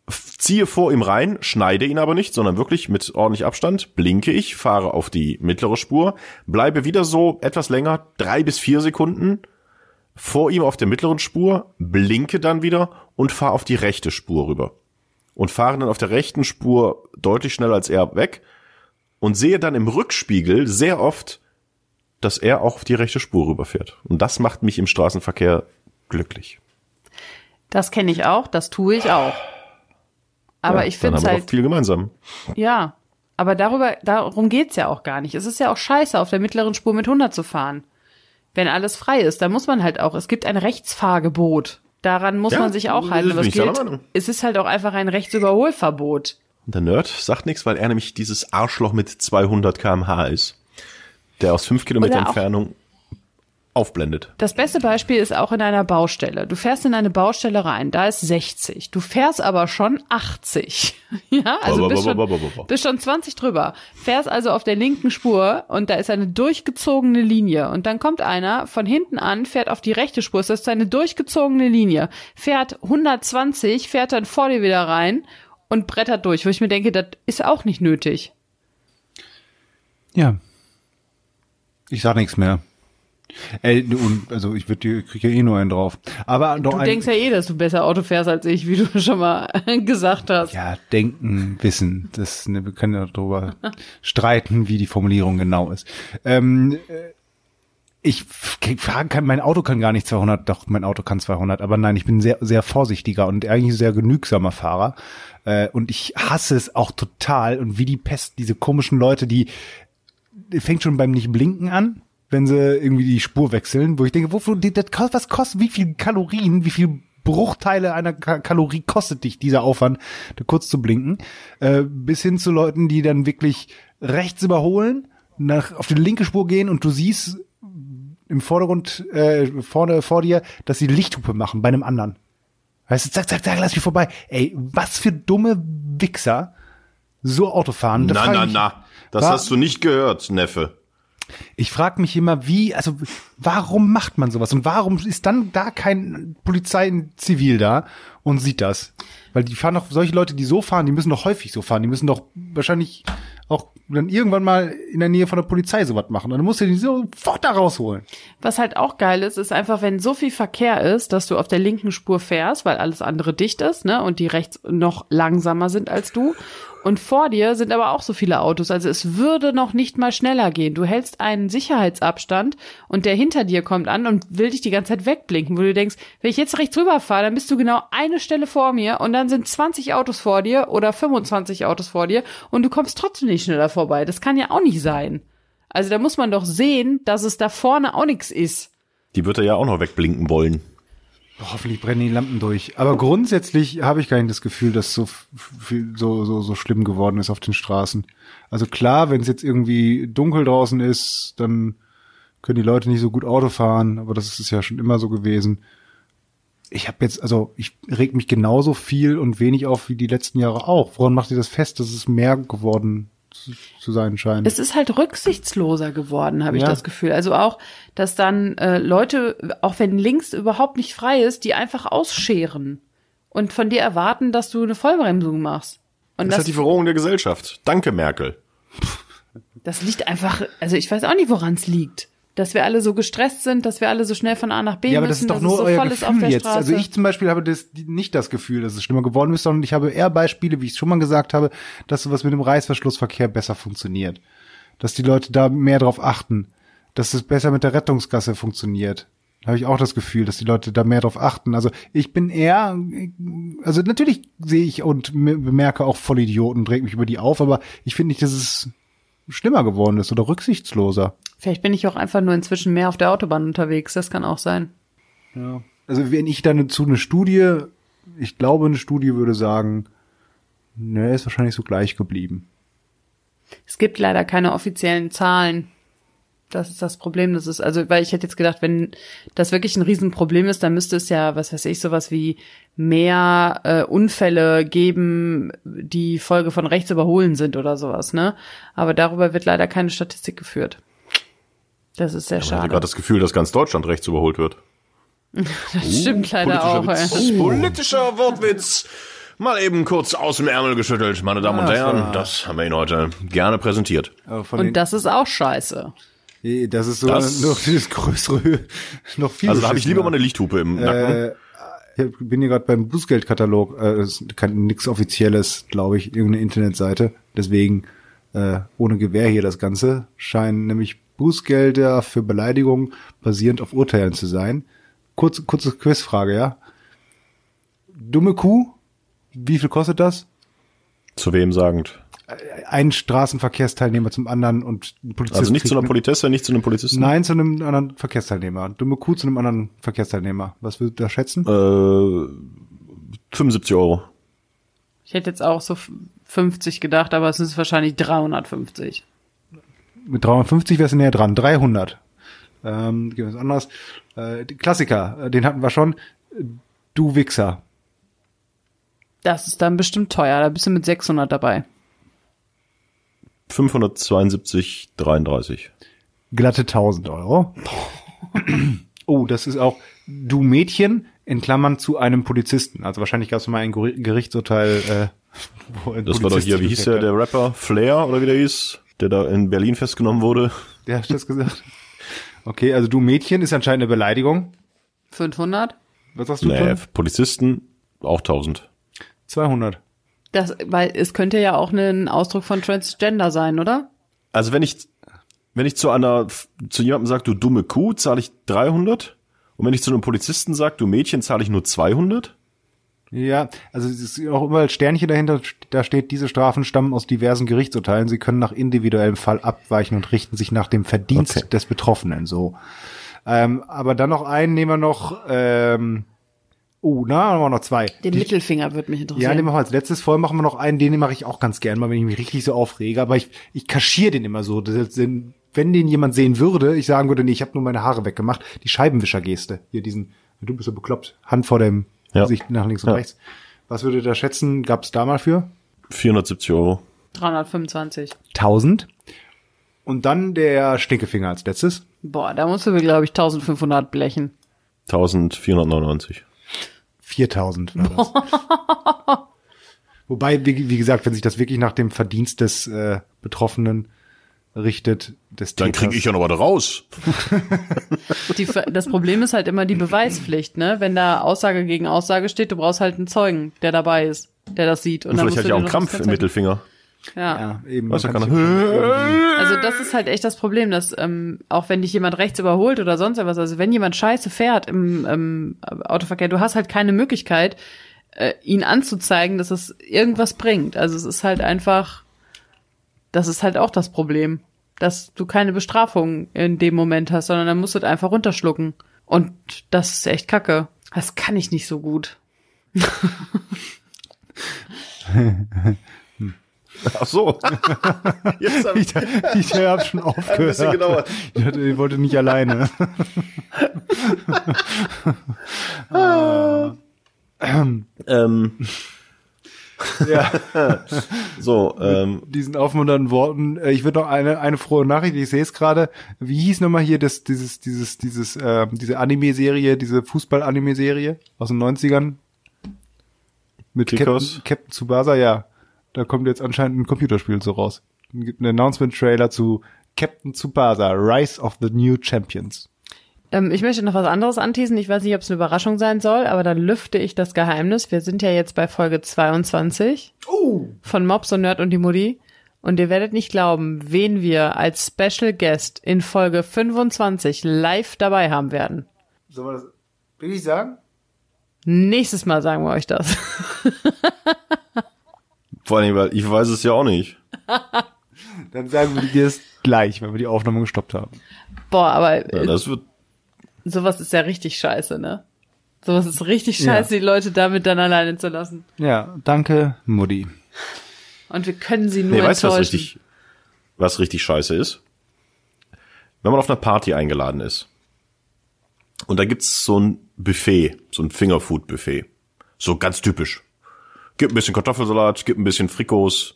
Ziehe vor ihm rein, schneide ihn aber nicht, sondern wirklich mit ordentlich Abstand, blinke ich, fahre auf die mittlere Spur, bleibe wieder so etwas länger, drei bis vier Sekunden vor ihm auf der mittleren Spur, blinke dann wieder und fahre auf die rechte Spur rüber. Und fahre dann auf der rechten Spur deutlich schneller als er weg, und sehe dann im Rückspiegel sehr oft, dass er auch auf die rechte Spur rüberfährt. Und das macht mich im Straßenverkehr glücklich. Das kenne ich auch, das tue ich auch. Aber Ja, ich finde halt, doch viel gemeinsam. ja. Aber darüber, darum geht's ja auch gar nicht. Es ist ja auch scheiße, auf der mittleren Spur mit 100 zu fahren. Wenn alles frei ist, dann muss man halt auch, es gibt ein Rechtsfahrgebot. Daran muss Ja, man sich auch halten. Deiner gilt, es ist halt auch einfach ein Rechtsüberholverbot. Und der Nerd sagt nichts, weil er nämlich dieses Arschloch mit 200 kmh ist, der aus fünf Kilometer Oder auch- Entfernung aufblendet. Das beste Beispiel ist auch in einer Baustelle. Du fährst in eine Baustelle rein, da ist 60. Du fährst aber schon 80. <laughs> Ja, also bist schon, bist schon 20 drüber. Fährst also auf der linken Spur und da ist eine durchgezogene Linie. Und dann kommt einer von hinten an, fährt auf die rechte Spur. Das ist eine durchgezogene Linie. Fährt 120, fährt dann vor dir wieder rein und brettert durch. Wo ich mir denke, das ist auch nicht nötig. Ja. Ich sag nichts mehr. Ey, und, also ich würde krieg ja eh nur einen drauf. Aber doch Du denkst ja eh, dass du besser Auto fährst als ich, wie du <laughs> schon mal <laughs> gesagt hast. Ja, denken, wissen. Das, ne, wir können ja darüber <laughs> streiten, wie die Formulierung genau ist. Ähm, äh, ich fragen kann, mein Auto kann gar nicht 200, doch, mein Auto kann 200, aber nein, ich bin sehr, sehr vorsichtiger und eigentlich sehr genügsamer Fahrer. Äh, und ich hasse es auch total und wie die Pest, diese komischen Leute, die, die fängt schon beim Nicht-Blinken an, wenn sie irgendwie die Spur wechseln, wo ich denke, wofür, das was kostet, wie viel Kalorien, wie viel Bruchteile einer Ka Kalorie kostet dich dieser Aufwand, da kurz zu blinken, äh, bis hin zu Leuten, die dann wirklich rechts überholen, nach, auf die linke Spur gehen und du siehst, im Vordergrund, äh, vorne vor dir, dass sie Lichthupe machen bei einem anderen. Weißt du, zack, zack, zack, lass mich vorbei. Ey, was für dumme Wichser so Auto fahren. Da Na, na, na. Das war- hast du nicht gehört, Neffe. Ich frage mich immer, wie, also warum macht man sowas und warum ist dann da kein Polizei in Zivil da und sieht das? Weil die fahren doch, solche Leute, die so fahren, die müssen doch häufig so fahren. Die müssen doch wahrscheinlich auch dann irgendwann mal in der Nähe von der Polizei sowas machen. Und dann musst du die sofort da rausholen. Was halt auch geil ist, ist einfach, wenn so viel Verkehr ist, dass du auf der linken Spur fährst, weil alles andere dicht ist, ne, und die rechts noch langsamer sind als du. Und vor dir sind aber auch so viele Autos. Also es würde noch nicht mal schneller gehen. Du hältst einen Sicherheitsabstand und der hinter dir kommt an und will dich die ganze Zeit wegblinken, wo du denkst, wenn ich jetzt rechts rüber fahre, dann bist du genau eine Stelle vor mir und dann sind 20 Autos vor dir oder 25 Autos vor dir und du kommst trotzdem nicht schneller vorbei. Das kann ja auch nicht sein. Also da muss man doch sehen, dass es da vorne auch nichts ist. Die wird er ja auch noch wegblinken wollen. Hoffentlich brennen die Lampen durch. Aber grundsätzlich habe ich gar nicht das Gefühl, dass so so, so, so schlimm geworden ist auf den Straßen. Also klar, wenn es jetzt irgendwie dunkel draußen ist, dann können die Leute nicht so gut Auto fahren, aber das ist ja schon immer so gewesen. Ich habe jetzt, also ich reg mich genauso viel und wenig auf wie die letzten Jahre auch. Woran macht ihr das fest, dass es mehr geworden zu, sein scheint? Es ist halt rücksichtsloser geworden, habe ich Ja. das Gefühl. Also auch, dass dann äh, Leute, auch wenn links überhaupt nicht frei ist, die einfach ausscheren und von dir erwarten, dass du eine Vollbremsung machst. Und Das ist das, halt die Verrohung der Gesellschaft. Danke, Merkel. das liegt einfach, also ich weiß auch nicht, woran es liegt. Dass wir alle so gestresst sind, dass wir alle so schnell von A nach B Ja, aber das müssen, ist doch nur so euer Gefühl jetzt. Also ich zum Beispiel habe das, nicht das Gefühl, dass es schlimmer geworden ist, sondern ich habe eher Beispiele, wie ich es schon mal gesagt habe, dass sowas mit dem Reißverschlussverkehr besser funktioniert. Dass die Leute da mehr drauf achten. Dass es besser mit der Rettungsgasse funktioniert. Da habe ich auch das Gefühl, dass die Leute da mehr drauf achten. Also ich bin eher, also natürlich sehe ich und me- bemerke auch Vollidioten, und reg mich über die auf, aber ich finde nicht, dass es schlimmer geworden ist oder rücksichtsloser. Vielleicht bin ich auch einfach nur inzwischen mehr auf der Autobahn unterwegs. Das kann auch sein. Ja. Also wenn ich dann zu eine Studie, ich glaube, eine Studie würde sagen, ne, ist wahrscheinlich so gleich geblieben. Es gibt leider keine offiziellen Zahlen. Das ist das Problem. Das ist, also, weil ich hätte jetzt gedacht, wenn das wirklich ein Riesenproblem ist, dann müsste es ja, was weiß ich, sowas wie mehr äh, Unfälle geben, die Folge von rechts überholen sind oder sowas, ne? Aber darüber wird leider keine Statistik geführt. Das ist sehr Ich hatte schade. gerade das Gefühl, dass ganz Deutschland rechts überholt wird. <laughs> Das stimmt leider auch. Witz. ey. Politischer Wortwitz. Mal eben kurz aus dem Ärmel geschüttelt, meine Damen und Ah, das Herren. Das haben wir Ihnen heute gerne präsentiert. Und das ist auch scheiße. Das ist so Das- <laughs> noch das größere, noch viel. Also da habe ich lieber mal eine Lichthupe im Nacken. Äh, ich bin hier gerade beim Bußgeldkatalog, äh, ist kein nix offizielles, glaube ich, irgendeine Internetseite. Deswegen äh, ohne Gewähr hier das Ganze scheinen nämlich Bußgelder für Beleidigung basierend auf Urteilen zu sein. Kurz, kurze Quizfrage, ja. Dumme Kuh, wie viel kostet das? Zu wem sagend? Ein Straßenverkehrsteilnehmer zum anderen und ein Polizist. Also nicht zu einer eine- Politesse, nicht zu einem Polizisten? Nein, zu einem anderen Verkehrsteilnehmer. Dumme Kuh zu einem anderen Verkehrsteilnehmer. Was würdet ihr da schätzen? Äh, 75 Euro. Ich hätte jetzt auch so f- 50 gedacht, aber es ist wahrscheinlich 350. Mit 350 wärst du näher dran. 300. Ähm, gibt was anderes. Äh, Klassiker, äh, den hatten wir schon. Du Wichser. Das ist dann bestimmt teuer. Da bist du mit 600 dabei. 572, 33. Glatte 1000 Euro. oh, das ist auch du Mädchen in Klammern zu einem Polizisten. Also wahrscheinlich gab es mal ein Geri- Gerichtsurteil. Äh, wo ein Das war doch hier, wie hieß der, der Rapper? Flair oder wie der hieß? Der da in Berlin festgenommen wurde. Der hat das gesagt. Okay, also du Mädchen ist anscheinend eine Beleidigung. 500? Was sagst du? Nee? Polizisten auch 1000. 200. Das, weil es könnte ja auch ein Ausdruck von Transgender sein, oder? Also wenn ich, wenn ich zu einer, zu jemandem sage, du dumme Kuh, zahle ich 300. Und wenn ich zu einem Polizisten sage, du Mädchen, zahle ich nur 200. Ja, also es ist auch immer als Sternchen dahinter, da steht, diese Strafen stammen aus diversen Gerichtsurteilen. Sie können nach individuellem Fall abweichen und richten sich nach dem Verdienst Okay. des Betroffenen. So. Ähm, aber dann noch einen nehmen wir noch, ähm, oh, na, haben wir noch zwei. Den Mittelfinger würde mich Ja, interessieren. den machen wir als letztes voll, machen wir noch einen, den mache ich auch ganz gern mal, wenn ich mich richtig so aufrege, aber ich, ich kaschiere den immer so. Das- Den wenn den jemand sehen würde, ich sagen würde, nee, ich habe nur meine Haare weggemacht, die Scheibenwischergeste. Hier diesen, du bist so bekloppt, Hand vor dem Ja. Gesicht nach links und Ja. rechts. Was würdet ihr da schätzen? Gab es da mal für? 470 Euro. 325. 1000. Und dann der Stinkefinger als letztes. Boah, da musst du mir, glaube ich, 1500 blechen. 1499. 4000 war das. <laughs> Wobei, wie, wie gesagt, wenn sich das wirklich nach dem Verdienst des äh, Betroffenen richtet, des Dann kriege ich ja noch was raus. <laughs> Die, das Problem ist halt immer die Beweispflicht, ne? Wenn da Aussage gegen Aussage steht, du brauchst halt einen Zeugen, der dabei ist, der das sieht. Und, Und dann vielleicht hat du ja auch einen Krampf im Mittelfinger. Ja. Ja, eben. Irgendwie- <laughs> Also das ist halt echt das Problem, dass ähm, auch wenn dich jemand rechts überholt oder sonst etwas, also wenn jemand scheiße fährt im ähm, Autoverkehr, du hast halt keine Möglichkeit, äh, ihn anzuzeigen, dass es irgendwas bringt. Also es ist halt einfach, das ist halt auch das Problem, dass du keine Bestrafung in dem Moment hast, sondern dann musst du es einfach runterschlucken. Und das ist echt kacke. Das kann ich nicht so gut. <laughs> <laughs> Ach so. <laughs> Jetzt hab ich, Ich, ich habe schon ein aufgehört. bisschen gedauert. Ich, ich wollte nicht alleine. <laughs> Ähm, <laughs> ja, so, ähm, diesen aufmunternden Worten. Äh, Ich würde noch eine eine frohe Nachricht. Ich sehe es gerade. Wie hieß nochmal hier das dieses dieses dieses äh, diese Anime-Serie, diese Fußball-Anime-Serie aus den 90ern mit Captain? Captain Tsubasa. Ja, da kommt jetzt anscheinend ein Computerspiel so raus. Es gibt einen Announcement-Trailer zu Captain Tsubasa, Rise of the New Champions. Ähm, ich möchte noch was anderes anteasen. Ich weiß nicht, ob es eine Überraschung sein soll, aber dann lüfte ich das Geheimnis. Wir sind ja jetzt bei Folge 22 von Mops und Nerd und die Mutti. Und ihr werdet nicht glauben, wen wir als Special Guest in Folge 25 live dabei haben werden. Soll man das wirklich sagen? Nächstes Mal sagen wir euch das. <laughs> vor allem, weil ich weiß es ja auch nicht. <laughs> Dann sagen wir dir es gleich, wenn wir die Aufnahme gestoppt haben. Boah, aber Ja, äh, das wird, sowas ist ja richtig scheiße, ne? Sowas ist richtig scheiße, die Leute damit dann alleine zu lassen. Ja, danke, Mutti. Und wir können sie nur nee, weißt du, was enttäuschen. richtig, was richtig scheiße ist? Wenn man auf einer Party eingeladen ist und da gibt's so ein Buffet, so ein Fingerfood-Buffet. So ganz typisch. Gibt ein bisschen Kartoffelsalat, gibt ein bisschen Frikos,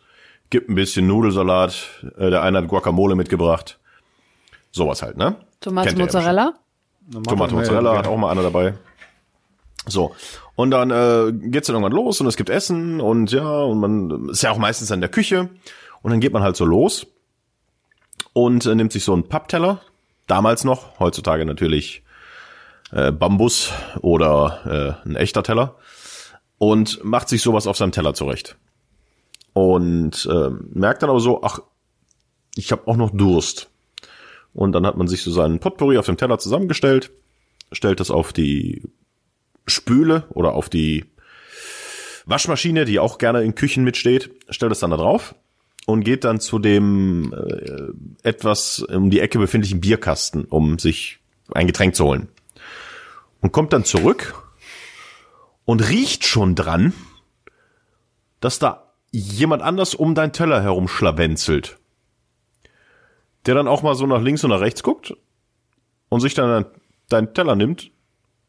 gibt ein bisschen Nudelsalat, äh, der eine hat Guacamole mitgebracht. Sowas halt, ne? Tomate ihr ja Mozzarella? Tomate Mozzarella hat auch mal einer dabei. So. Und dann äh, geht's dann irgendwann los und es gibt Essen und ja, und man ist ja auch meistens in der Küche. Und dann geht man halt so los und äh, nimmt sich so einen Pappteller, damals noch, heutzutage natürlich äh, Bambus oder äh, ein echter Teller und macht sich sowas auf seinem Teller zurecht. Und äh, merkt dann aber so, ach, ich habe auch noch Durst. Und dann hat man sich so seinen Potpourri auf dem Teller zusammengestellt, stellt das auf die Spüle oder auf die Waschmaschine, die auch gerne in Küchen mitsteht, stellt es dann da drauf und geht dann zu dem äh, etwas um die Ecke befindlichen Bierkasten, um sich ein Getränk zu holen. Und kommt dann zurück und riecht schon dran, dass da jemand anders um deinen Teller herum schlawenzelt der dann auch mal so nach links und nach rechts guckt und sich dann deinen Teller nimmt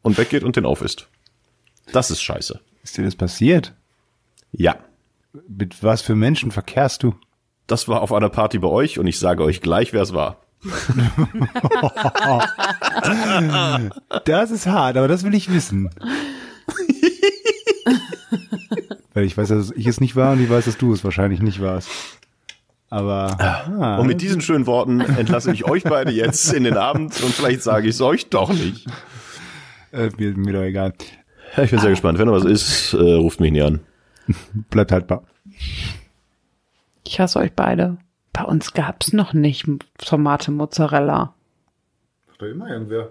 und weggeht und den aufisst. Das ist scheiße. Ist dir das passiert? Ja. Mit was für Menschen verkehrst du? Das war auf einer Party bei euch und ich sage euch gleich, wer es war. <laughs> Das ist hart, aber das will ich wissen. <laughs> Weil ich weiß, dass ich es nicht war und ich weiß, dass du es wahrscheinlich nicht warst. Aber ah, Und mit diesen schönen Worten entlasse ich euch beide jetzt in den Abend und vielleicht sage ich es euch doch nicht. äh, mir, mir doch egal. Ja, ich bin sehr gespannt. Wenn da was ist, äh, ruft mich nie an. Bleibt haltbar. Ich hasse euch beide. Bei uns gab's noch nicht Tomate Mozzarella. Doch immer irgendwer.